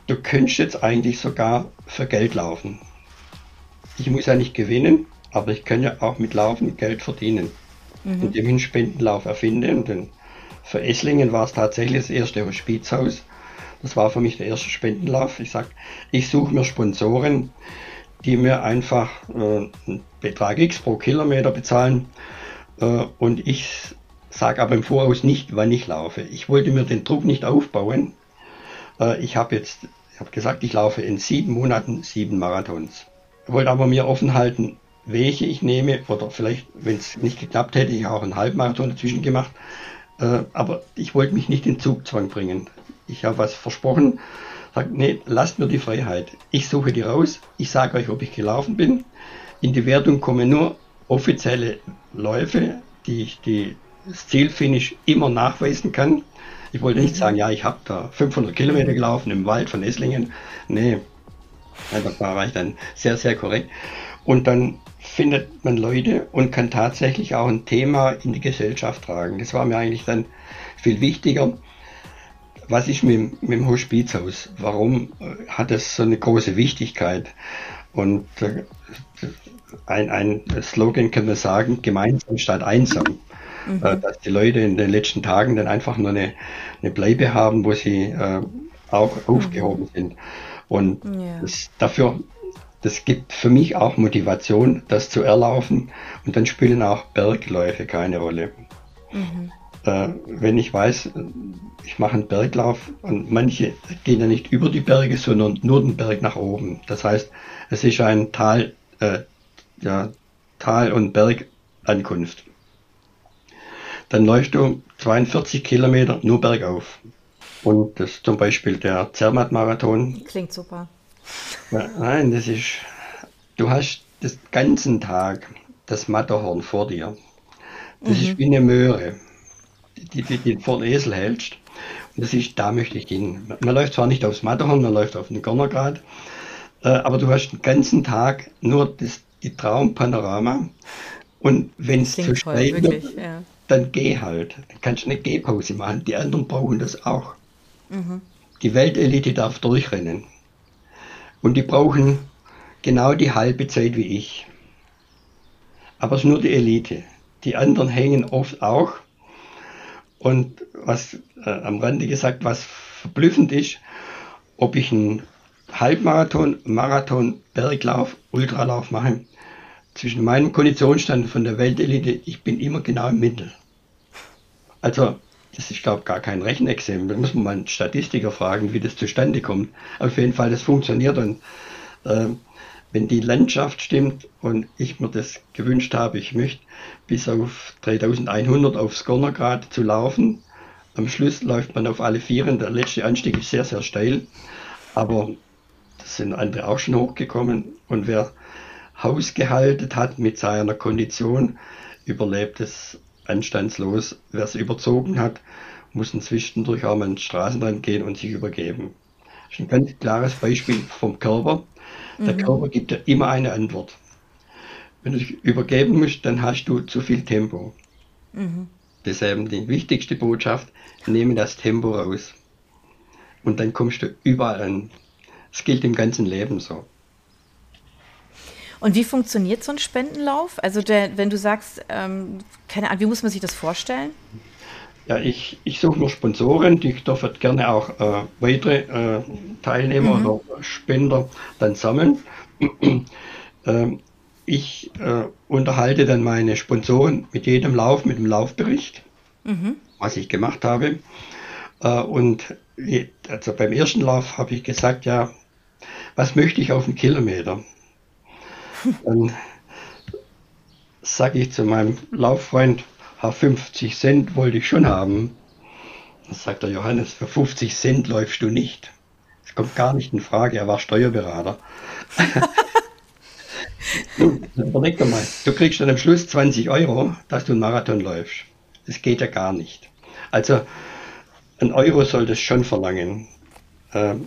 du könntest jetzt eigentlich sogar für Geld laufen. Ich muss ja nicht gewinnen, aber ich kann ja auch mit Laufen Geld verdienen. Mhm. Indem ich einen Spendenlauf erfinde. Und dann für Esslingen war es tatsächlich das erste Hospizhaus. Das war für mich der erste Spendenlauf. Ich sage, ich suche mir Sponsoren, die mir einfach äh, einen Betrag X pro Kilometer bezahlen. Äh, und ich sage aber im Voraus nicht, wann ich laufe. Ich wollte mir den Druck nicht aufbauen. Äh, ich habe jetzt ich hab gesagt, ich laufe in sieben Monaten sieben Marathons. Ich wollte aber mir offen halten, welche ich nehme oder vielleicht, wenn es nicht geklappt hätte, ich auch einen Halbmarathon dazwischen gemacht. Äh, aber ich wollte mich nicht in Zugzwang bringen. Ich habe was versprochen, sagt, nee, lasst mir die Freiheit. Ich suche die raus, ich sage euch, ob ich gelaufen bin. In die Wertung kommen nur offizielle Läufe, die ich die, das Zielfinish immer nachweisen kann. Ich wollte nicht mhm. sagen, ja, ich habe da 500 Kilometer gelaufen im Wald von Esslingen. Nee, da war ich dann sehr, sehr korrekt. Und dann findet man Leute und kann tatsächlich auch ein Thema in die Gesellschaft tragen. Das war mir eigentlich dann viel wichtiger. Was ist mit, mit dem Hospizhaus? Warum äh, hat es so eine große Wichtigkeit? Und äh, ein, ein Slogan kann man sagen, gemeinsam statt einsam. Mhm. Äh, dass die Leute in den letzten Tagen dann einfach nur eine, eine Bleibe haben, wo sie äh, auch mhm. aufgehoben sind. Und ja. das, dafür das gibt für mich auch Motivation, das zu erlaufen. Und dann spielen auch Bergläufe keine Rolle. Mhm. Äh, wenn ich weiß, ich mache einen Berglauf und manche gehen ja nicht über die Berge, sondern nur den Berg nach oben. Das heißt, es ist ein Tal, äh, ja, Tal- und Bergankunft. Dann läufst du 42 Kilometer nur bergauf. Und das ist zum Beispiel der Zermatt-Marathon. Klingt super. Nein, das ist. Du hast den ganzen Tag das Matterhorn vor dir. Das mhm. ist wie eine Möhre, die, die, die vor den Esel hältst. Und das ist, da möchte ich hin. Man läuft zwar nicht aufs Matterhorn, man läuft auf den Gornergrad, äh, aber du hast den ganzen Tag nur das, die Traumpanorama. Und wenn es zu steil wird, ja. dann geh halt. Dann kannst du eine Gehpause machen. Die anderen brauchen das auch. Mhm. Die Weltelite darf durchrennen. Und die brauchen genau die halbe Zeit wie ich. Aber es ist nur die Elite. Die anderen hängen oft auch. Und was äh, am Rande gesagt, was verblüffend ist, ob ich einen Halbmarathon, Marathon, Berglauf, Ultralauf mache, zwischen meinem Konditionsstand von der Weltelite, ich bin immer genau im Mittel. Also das ist, glaube ich, gar kein Rechenexempel. Da muss man mal einen Statistiker fragen, wie das zustande kommt. Auf jeden Fall, das funktioniert. Und äh, wenn die Landschaft stimmt und ich mir das gewünscht habe, ich möchte bis auf 3100 aufs Gornergrad zu laufen. Am Schluss läuft man auf alle Vieren. Der letzte Anstieg ist sehr, sehr steil. Aber das sind andere auch schon hochgekommen. Und wer Haus gehalten hat mit seiner Kondition, überlebt es anstandslos. Wer es überzogen hat, muss zwischendurch auch mal den Straßenrand gehen und sich übergeben. Das ist ein ganz klares Beispiel vom Körper. Der mhm. Körper gibt ja immer eine Antwort. Wenn du dich übergeben musst, dann hast du zu viel Tempo. Mhm. Deshalb die wichtigste Botschaft, nehme das Tempo raus. Und dann kommst du überall an. Das gilt im ganzen Leben so. Und wie funktioniert so ein Spendenlauf? Also der, wenn du sagst, ähm, keine Ahnung, wie muss man sich das vorstellen? Ja, ich, ich suche nur Sponsoren, die dürfen gerne auch äh, weitere äh, Teilnehmer mhm. oder Spender dann sammeln. ähm, ich äh, unterhalte dann meine Sponsoren mit jedem Lauf, mit dem Laufbericht, mhm. was ich gemacht habe. Äh, und also beim ersten Lauf habe ich gesagt, ja, was möchte ich auf einen Kilometer? Dann sage ich zu meinem Lauffreund, 50 Cent wollte ich schon haben. Dann sagt der Johannes, für 50 Cent läufst du nicht. Das kommt gar nicht in Frage, er war Steuerberater. Nun, überleg doch mal, du kriegst dann am Schluss 20 Euro, dass du einen Marathon läufst. Das geht ja gar nicht. Also, ein Euro soll das schon verlangen. Ähm,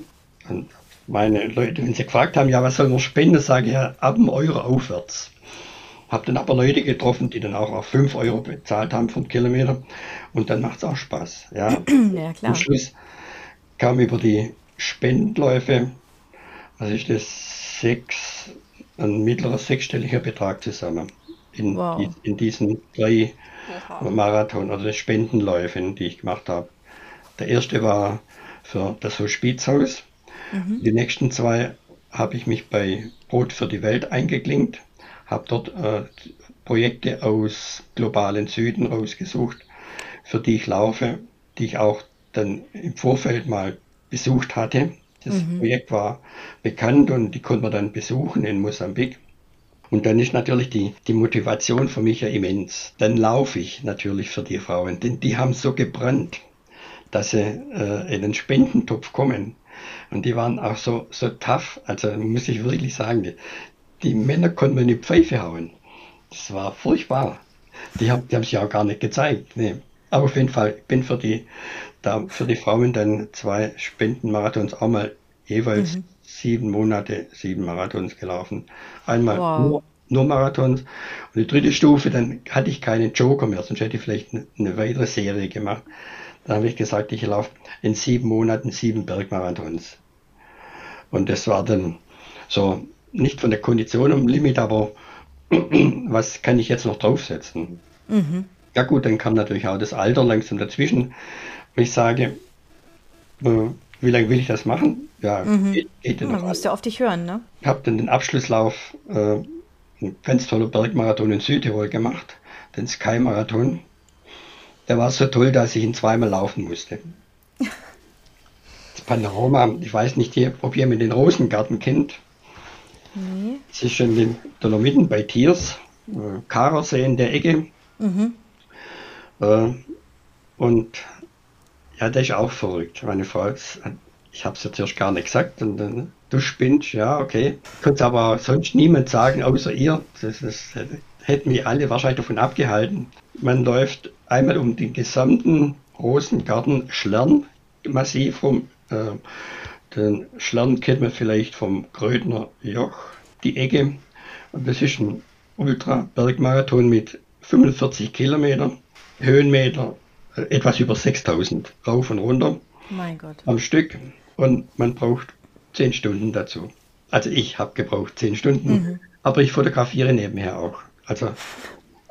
meine Leute, wenn sie gefragt haben, ja, was soll man spenden, sage ich ja, ab einem Euro aufwärts. Habe dann aber Leute getroffen, die dann auch auf 5 Euro bezahlt haben vom Kilometer. Und dann macht es auch Spaß. Ja, ja klar. Am Schluss kam über die Spendenläufe, was ist das, sechs, ein mittlerer sechsstelliger Betrag zusammen. In, Wow. die, in diesen drei Oha. Marathon oder Spendenläufen, die ich gemacht habe. Der erste war für das Hospizhaus. Die nächsten zwei habe ich mich bei Brot für die Welt eingeklinkt, habe dort äh, Projekte aus globalen Süden rausgesucht, für die ich laufe, die ich auch dann im Vorfeld mal besucht hatte. Das Projekt war bekannt und die konnte man dann besuchen in Mosambik. Und dann ist natürlich die, die Motivation für mich ja immens. Dann laufe ich natürlich für die Frauen, denn die haben so gebrannt, dass sie äh, in den Spendentopf kommen. Und die waren auch so, so tough, also muss ich wirklich sagen, die, die Männer konnten mir in die Pfeife hauen. Das war furchtbar. Die haben, die haben sich auch gar nicht gezeigt. Nee. Aber auf jeden Fall, ich bin für die, da für die Frauen dann zwei Spendenmarathons auch mal jeweils sieben Monate, sieben Marathons gelaufen. Einmal Wow. nur, nur Marathons. Und die dritte Stufe, dann hatte ich keinen Joker mehr, sonst hätte ich vielleicht eine, eine weitere Serie gemacht. Dann habe ich gesagt, ich laufe in sieben Monaten sieben Bergmarathons. Und das war dann so nicht von der Kondition am Limit, aber was kann ich jetzt noch draufsetzen? Ja gut, dann kam natürlich auch das Alter langsam dazwischen. Und ich sage, äh, wie lange will ich das machen? Ja, geht, geht Ja, noch man muss ja auf dich hören, ne? ich habe dann den Abschlusslauf, äh, ein ganz toller Bergmarathon in Südtirol gemacht, den Sky-Marathon. Der war so toll, dass ich ihn zweimal laufen musste. Das Panorama, ich weiß nicht, ob jemand den Rosengarten kennt. Nee. Es ist schon in den Dolomiten bei Tiers, äh, Karersee in der Ecke. Äh, und ja, der ist auch verrückt. Meine Frau, ich habe es jetzt erst gar nicht gesagt. Und dann, du spinnst, ja, okay. Konnte aber sonst niemand sagen, außer ihr. Das, das hätten mich alle wahrscheinlich davon abgehalten. Man läuft einmal um den gesamten Rosengarten Schlern massiv rum. Äh, den Schlern kennt man vielleicht vom Grödner Joch, die Ecke. Und das ist ein Ultra-Bergmarathon mit 45 Kilometer, Höhenmeter, etwas über 6000 rauf und runter Mein Gott. am Stück. Und man braucht 10 Stunden dazu. Also ich habe gebraucht 10 Stunden, aber ich fotografiere nebenher auch. Also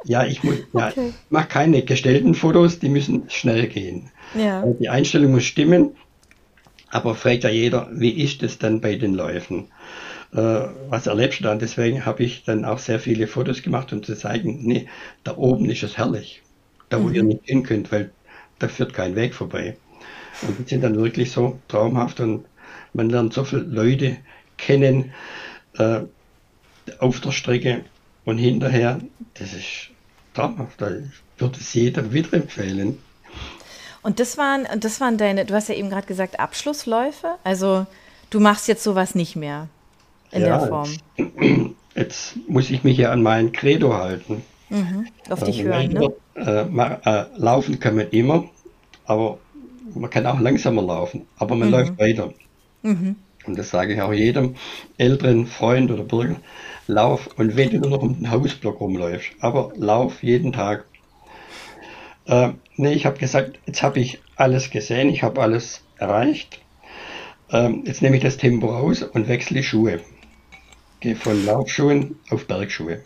ja, ich muss, ja, Okay. mache keine gestellten Fotos, die müssen schnell gehen. Ja. Also Die Einstellung muss stimmen, aber fragt ja jeder, wie ist es dann bei den Läufen? Äh, was erlebst du dann? Deswegen habe ich dann auch sehr viele Fotos gemacht, um zu zeigen, nee, da oben ist es herrlich. Da, wo ihr nicht hin könnt, weil da führt kein Weg vorbei. Und die sind dann wirklich so traumhaft und man lernt so viele Leute kennen äh, auf der Strecke und hinterher. Das ist traumhaft. Ich würde es jedem wieder empfehlen. Und das waren, und das waren deine, du hast ja eben gerade gesagt, Abschlussläufe. Also du machst jetzt sowas nicht mehr in Ja, der Form. Jetzt muss ich mich ja an mein Credo halten. Auf dich Äh, hören, ne? äh, ma- äh, laufen kann man immer, aber man kann auch langsamer laufen, aber man läuft weiter. Und das sage ich auch jedem älteren Freund oder Bürger, lauf und wenn du nur noch um den Hausblock rumläufst, aber lauf jeden Tag. Äh, nee, ich habe gesagt, jetzt habe ich alles gesehen, ich habe alles erreicht. Ähm, jetzt nehme ich das Tempo raus und wechsle die Schuhe. Gehe von Laufschuhen auf Bergschuhe.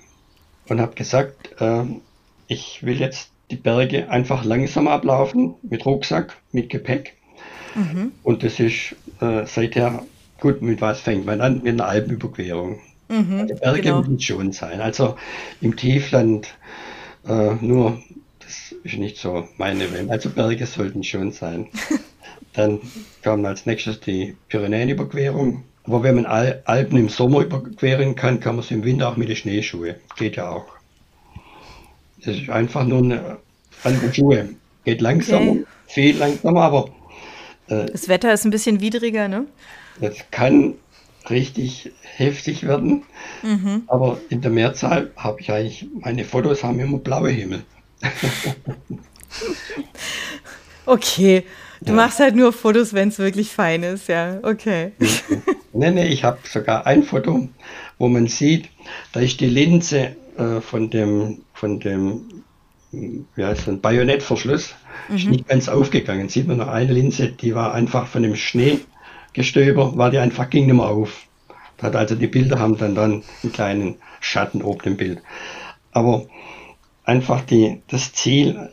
Und habe gesagt, ähm, ich will jetzt die Berge einfach langsam ablaufen, mit Rucksack, mit Gepäck. Und das ist äh, seither, gut, mit was fängt man an? Mit einer Alpenüberquerung. die Berge genau. müssen schon sein. Also im Tiefland äh, nur, das ist nicht so meine Welt. Also Berge sollten schon sein. Dann kam als nächstes die Pyrenäenüberquerung. Aber wenn man Al Alpen im Sommer überqueren kann, kann man es im Winter auch mit den Schneeschuhe. Geht ja auch. Das ist einfach nur eine andere Schuhe. Geht langsamer, Okay. viel langsamer, aber Das Wetter ist ein bisschen widriger, ne? das kann richtig heftig werden. Aber in der Mehrzahl habe ich eigentlich, meine Fotos haben immer blaue Himmel. Okay. Du Ja. machst halt nur Fotos, wenn es wirklich fein ist, ja. Okay. Nee, nee, ich habe sogar ein Foto, wo man sieht, da ist die Linse äh, von dem, von dem, wie heißt das, Bajonettverschluss mhm. ist nicht ganz aufgegangen. Sieht man noch eine Linse, die war einfach von dem Schneegestöber, war die einfach, ging nicht mehr auf. Hat also die Bilder haben dann dann einen kleinen Schatten oben im Bild. Aber einfach die, das Ziel,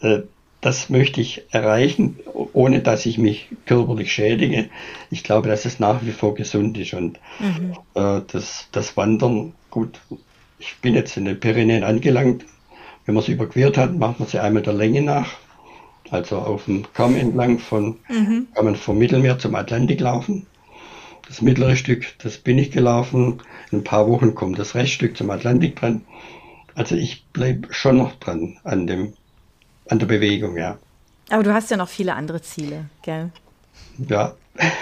äh, das möchte ich erreichen, ohne dass ich mich körperlich schädige. Ich glaube, dass es nach wie vor gesund ist und mhm. äh, das, das Wandern, gut, ich bin jetzt in den Pyrenäen angelangt. Wenn man es überquert hat, macht man sie einmal der Länge nach. Also auf dem Kamm entlang von, mhm. kann man vom Mittelmeer zum Atlantik laufen. Das mittlere Stück, das bin ich gelaufen. In ein paar Wochen kommt das Reststück zum Atlantik dran. Also ich bleibe schon noch dran an dem, an der Bewegung, ja. Aber du hast ja noch viele andere Ziele, gell? Ja.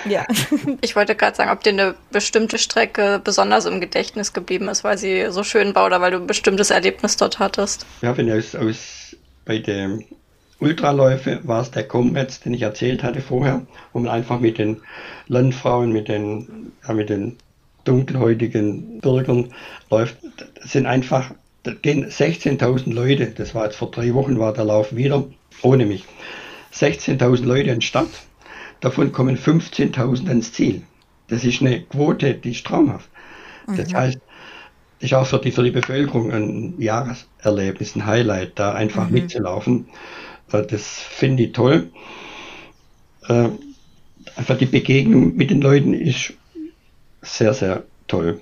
Ja. ich wollte gerade sagen, ob dir eine bestimmte Strecke besonders im Gedächtnis geblieben ist, weil sie so schön war oder weil du ein bestimmtes Erlebnis dort hattest. Ja, wenn aus, aus bei den Ultraläufe war es der Comrades, den ich erzählt hatte vorher, wo man einfach mit den Landfrauen, mit den, ja, mit den dunkelhäutigen Bürgern läuft. Das sind einfach, da gehen 16.000 Leute, das war jetzt vor drei Wochen, war der Lauf wieder, ohne mich. 16.000 Leute in Stadt Davon kommen 15.000 ans Ziel. Das ist eine Quote, die ist traumhaft. Mhm. Das heißt, ist auch für die, für die Bevölkerung ein Jahreserlebnis, ein Highlight, da einfach mhm. mitzulaufen. Äh, das finde ich toll. Äh, einfach die Begegnung mit den Leuten ist sehr, sehr toll.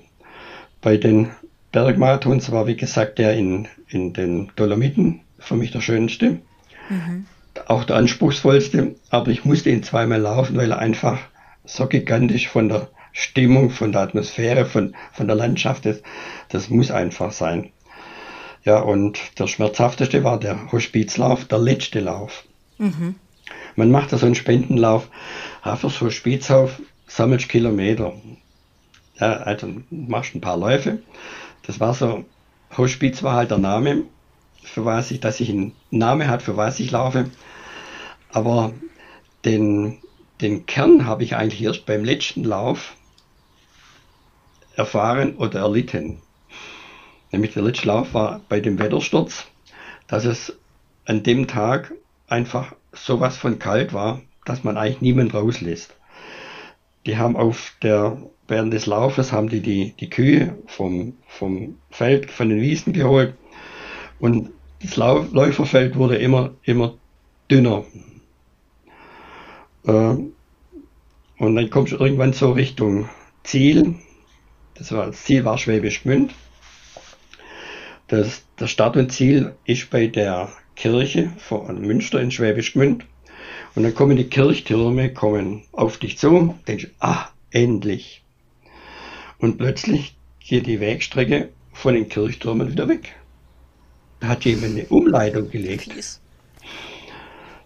Bei den Bergmarathons war, wie gesagt, der in, in den Dolomiten für mich der schönste. Mhm auch der anspruchsvollste, aber ich musste ihn zweimal laufen, weil er einfach so gigantisch von der Stimmung, von der Atmosphäre, von, von der Landschaft ist. Das muss einfach sein. Ja, und der schmerzhafteste war der Hospizlauf, der letzte Lauf. Mhm. Man macht da so einen Spendenlauf, so Hospizlauf sammelst Kilometer. Ja, also machst ein paar Läufe. Das war so, Hospiz war halt der Name für was ich, dass ich einen Namen hat, für was ich laufe. Aber den, den Kern habe ich eigentlich erst beim letzten Lauf erfahren oder erlitten. Nämlich der letzte Lauf war bei dem Wettersturz, dass es an dem Tag einfach sowas von kalt war, dass man eigentlich niemand rauslässt. Die haben auf der, während des Laufes haben die die, die Kühe vom, vom Feld, von den Wiesen geholt und das Läuferfeld wurde immer, immer dünner. Äh, und dann kommst du irgendwann so Richtung Ziel. Das, war, das Ziel war Schwäbisch Gmünd. Das, das Start und Ziel ist bei der Kirche von Münster in Schwäbisch Gmünd. Und dann kommen die Kirchtürme kommen auf dich zu, denkst, ah, endlich. Und plötzlich geht die Wegstrecke von den Kirchtürmen wieder weg. Da hat jemand eine Umleitung gelegt.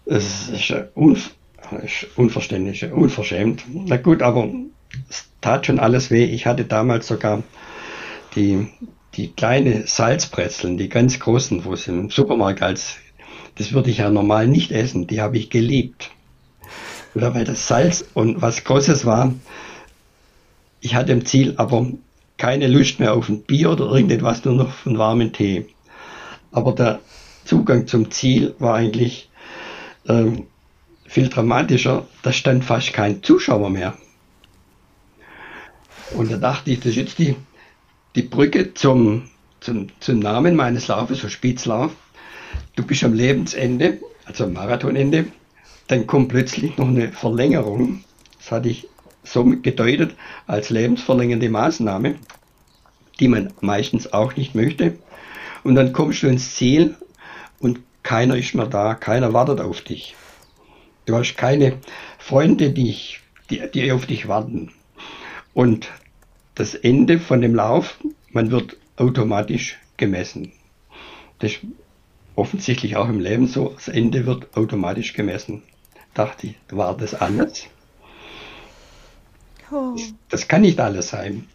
Das ist, unv ist unverständlich, unverschämt. Na gut, aber es tat schon alles weh. Ich hatte damals sogar die, die kleine Salzbrezeln, die ganz großen, wo es im Supermarkt als, das würde ich ja normal nicht essen, die habe ich geliebt. Oder weil das Salz und was Großes war, ich hatte im Ziel aber keine Lust mehr auf ein Bier oder irgendetwas, nur noch von warmen Tee. Aber der Zugang zum Ziel war eigentlich ähm, viel dramatischer. Da stand fast kein Zuschauer mehr. Und da dachte ich, das ist jetzt die, die Brücke zum, zum, zum Namen meines Laufes, so Spitzlauf. Du bist am Lebensende, also am Marathonende. Dann kommt plötzlich noch eine Verlängerung. Das hatte ich so gedeutet als lebensverlängernde Maßnahme, die man meistens auch nicht möchte. Und dann kommst du ins Ziel und keiner ist mehr da, keiner wartet auf dich. Du hast keine Freunde, die, die, die auf dich warten. Und das Ende von dem Lauf, man wird automatisch gemessen. Das ist offensichtlich auch im Leben so. Das Ende wird automatisch gemessen. Dachte ich, war das alles? Oh. Das kann nicht alles sein.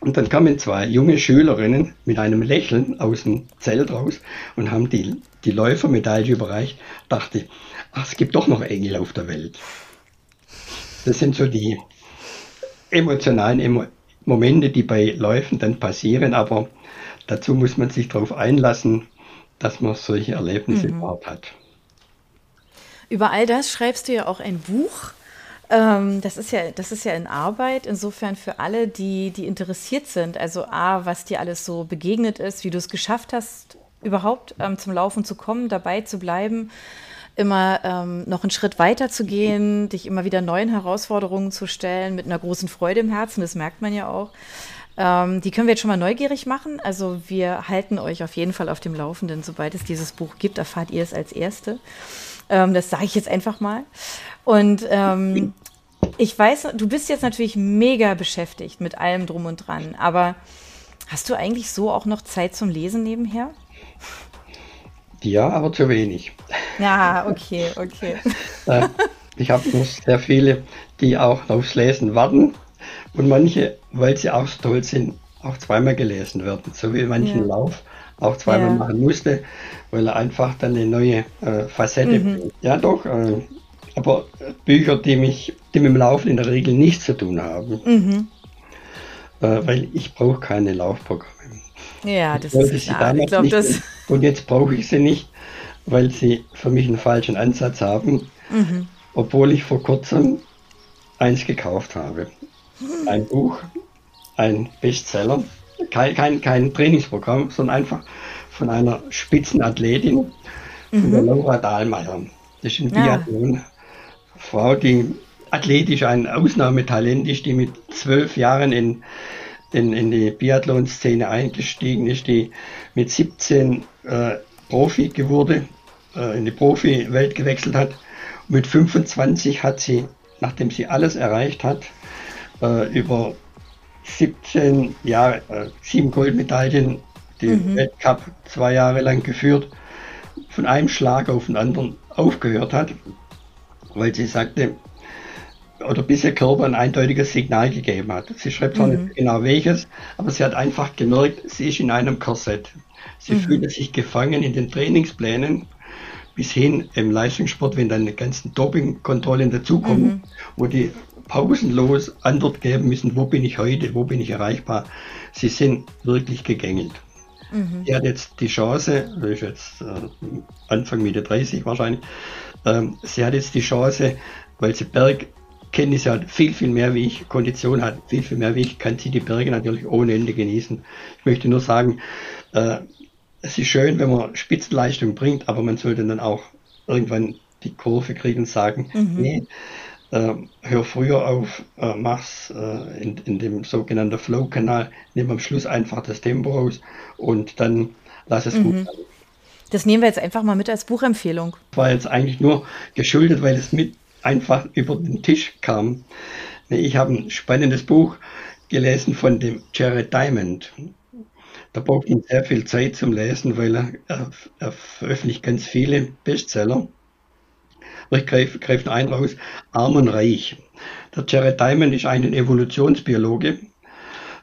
Und dann kamen zwei junge Schülerinnen mit einem Lächeln aus dem Zelt raus und haben die, die Läufermedaille überreicht. Dachte, ach, es gibt doch noch Engel auf der Welt. Das sind so die emotionalen Emo Momente, die bei Läufen dann passieren, aber dazu muss man sich darauf einlassen, dass man solche Erlebnisse mhm. überhaupt hat. Über all das schreibst du ja auch ein Buch. Ähm, das, ist ja, das ist ja in Arbeit, insofern für alle, die, die interessiert sind. Also A, was dir alles so begegnet ist, wie du es geschafft hast, überhaupt ähm, zum Laufen zu kommen, dabei zu bleiben, immer ähm, noch einen Schritt weiter zu gehen, dich immer wieder neuen Herausforderungen zu stellen, mit einer großen Freude im Herzen, das merkt man ja auch. Ähm, die können wir jetzt schon mal neugierig machen. Also wir halten euch auf jeden Fall auf dem Laufenden. Sobald es dieses Buch gibt, erfahrt ihr es als Erste. Ähm, das sage ich jetzt einfach mal. Und ähm, ich weiß, du bist jetzt natürlich mega beschäftigt mit allem drum und dran, aber hast du eigentlich so auch noch Zeit zum Lesen nebenher? Ja, aber zu wenig. Ja, okay, okay. Äh, ich habe noch sehr viele, die auch aufs Lesen warten und manche, weil sie auch so toll sind, auch zweimal gelesen werden. So wie manchen ja. Lauf auch zweimal ja. machen musste, weil er einfach dann eine neue äh, Facette mhm. bringt. Ja, doch. Äh, aber Bücher, die mich, die mit dem Laufen in der Regel nichts zu tun haben, mhm. äh, weil ich brauche keine Laufprogramme. Ja, das ist klar. Ich glaube, das. Und jetzt brauche ich sie nicht, weil sie für mich einen falschen Ansatz haben, mhm. obwohl ich vor kurzem eins gekauft habe. Ein Buch, ein Bestseller, kein, kein, kein Trainingsprogramm, sondern einfach von einer Spitzenathletin, von der mhm. Laura Dahlmeier. Das ist ein Biathlon. Ja. Frau, die athletisch ein Ausnahmetalent ist, die mit zwölf Jahren in, in, in die Biathlon-Szene eingestiegen ist, die mit 17 äh, Profi geworden, äh, in die Profi-Welt gewechselt hat. Und mit 25 hat sie, nachdem sie alles erreicht hat, äh, über 17 Jahre, äh, sieben Goldmedaillen, den mhm. Weltcup zwei Jahre lang geführt, von einem Schlag auf den anderen aufgehört hat, weil sie sagte, oder bis ihr Körper ein eindeutiges Signal gegeben hat. Sie schreibt zwar mhm. nicht genau welches, aber sie hat einfach gemerkt, sie ist in einem Korsett. Sie mhm. fühlte sich gefangen in den Trainingsplänen bis hin im Leistungssport, wenn dann die ganzen Dopingkontrollen dazukommen, mhm. wo die pausenlos Antwort geben müssen, wo bin ich heute, wo bin ich erreichbar. Sie sind wirklich gegängelt. Mhm. Sie hat jetzt die Chance, das ist jetzt äh, Anfang Mitte 30 wahrscheinlich, ähm, sie hat jetzt die Chance, weil sie Bergkenntnisse hat, viel, viel mehr wie ich, Kondition hat, viel, viel mehr wie ich, kann sie die Berge natürlich ohne Ende genießen. Ich möchte nur sagen, äh, es ist schön, wenn man Spitzenleistung bringt, aber man sollte dann auch irgendwann die Kurve kriegen und sagen, mhm. nee, äh, hör früher auf, äh, mach's äh, in, in dem sogenannten Flow-Kanal, nimm am Schluss einfach das Tempo raus und dann lass es mhm. gut sein. Das nehmen wir jetzt einfach mal mit als Buchempfehlung. War jetzt eigentlich nur geschuldet, weil es mit einfach über den Tisch kam. Ich habe ein spannendes Buch gelesen von dem Jared Diamond. Da braucht ihn sehr viel Zeit zum Lesen, weil er, er, er veröffentlicht ganz viele Bestseller. Ich greife greif einen raus, Arm und Reich. Der Jared Diamond ist ein Evolutionsbiologe,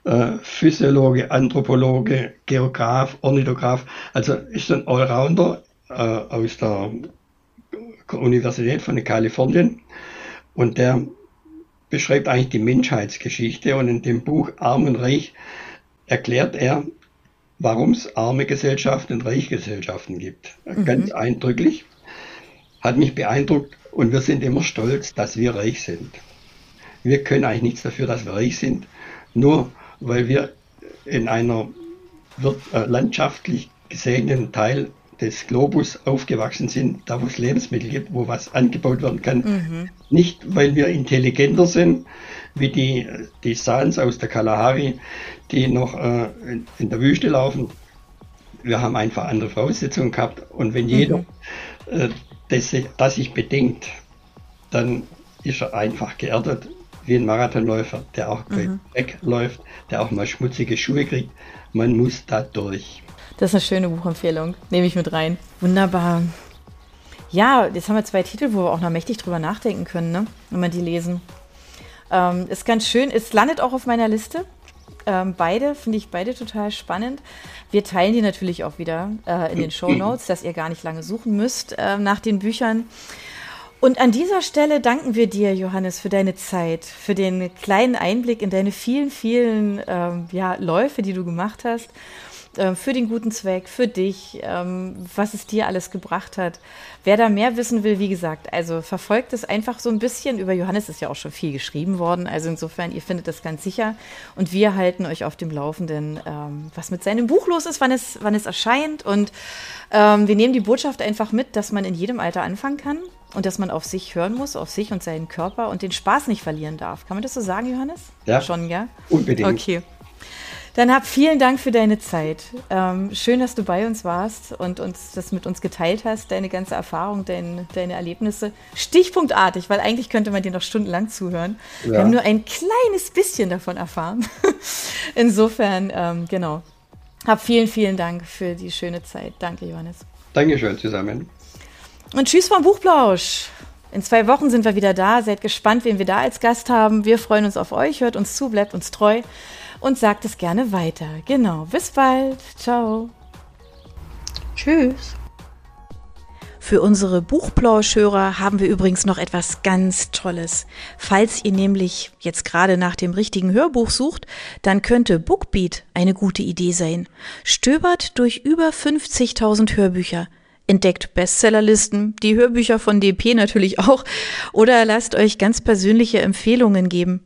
äh, Physiologe, Anthropologe, Geograf, Ornithograf, also ist ein Allrounder äh, aus der Universität von Kalifornien und der beschreibt eigentlich die Menschheitsgeschichte und in dem Buch Arm und Reich erklärt er, warum es arme Gesellschaften und reiche Gesellschaften gibt. Mhm. Ganz eindrücklich. Hat mich beeindruckt und wir sind immer stolz, dass wir reich sind. Wir können eigentlich nichts dafür, dass wir reich sind. Nur weil wir in einer äh, landschaftlich gesegneten Teil des Globus aufgewachsen sind, da wo es Lebensmittel gibt, wo was angebaut werden kann. Mhm. Nicht, weil wir intelligenter sind, wie die, die Sans aus der Kalahari, die noch äh, in, in, der Wüste laufen. Wir haben einfach andere Voraussetzungen gehabt. Und wenn jeder mhm. äh, das, das sich bedenkt, dann ist er einfach geerdet wie ein Marathonläufer, der auch mhm. wegläuft, der auch mal schmutzige Schuhe kriegt. Man muss da durch. Das ist eine schöne Buchempfehlung. Nehme ich mit rein. Wunderbar. Ja, jetzt haben wir zwei Titel, wo wir auch noch mächtig drüber nachdenken können, ne? wenn wir die lesen. Ähm, ist ganz schön. Es landet auch auf meiner Liste. Ähm, beide, finde ich beide total spannend. Wir teilen die natürlich auch wieder äh, in den Show Notes, dass ihr gar nicht lange suchen müsst äh, nach den Büchern. Und an dieser Stelle danken wir dir, Johannes, für deine Zeit, für den kleinen Einblick in deine vielen, vielen ähm, ja, Läufe, die du gemacht hast. Äh, für den guten Zweck, für dich, ähm, was es dir alles gebracht hat. Wer da mehr wissen will, wie gesagt, also verfolgt es einfach so ein bisschen. Über Johannes ist ja auch schon viel geschrieben worden. Also insofern, ihr findet das ganz sicher. Und wir halten euch auf dem Laufenden, ähm, was mit seinem Buch los ist, wann es, wann es erscheint. Und ähm, wir nehmen die Botschaft einfach mit, dass man in jedem Alter anfangen kann und dass man auf sich hören muss, auf sich und seinen Körper und den Spaß nicht verlieren darf. Kann man das so sagen, Johannes? Ja. Schon, ja? Unbedingt. Okay. Dann hab vielen Dank für deine Zeit. Ähm, schön, dass du bei uns warst und uns das mit uns geteilt hast, deine ganze Erfahrung, dein, deine Erlebnisse. Stichpunktartig, weil eigentlich könnte man dir noch stundenlang zuhören. Ja. Wir haben nur ein kleines bisschen davon erfahren. Insofern, ähm, genau. Hab vielen, vielen Dank für die schöne Zeit. Danke, Johannes. Dankeschön zusammen. Und tschüss vom Buchplausch. In zwei Wochen sind wir wieder da. Seid gespannt, wen wir da als Gast haben. Wir freuen uns auf euch. Hört uns zu, bleibt uns treu und sagt es gerne weiter. Genau. Bis bald. Ciao. Tschüss. Für unsere Buchplauschhörer haben wir übrigens noch etwas ganz Tolles. Falls ihr nämlich jetzt gerade nach dem richtigen Hörbuch sucht, dann könnte Bookbeat eine gute Idee sein. Stöbert durch über 50.000 Hörbücher entdeckt Bestsellerlisten, die Hörbücher von DP natürlich auch, oder lasst euch ganz persönliche Empfehlungen geben.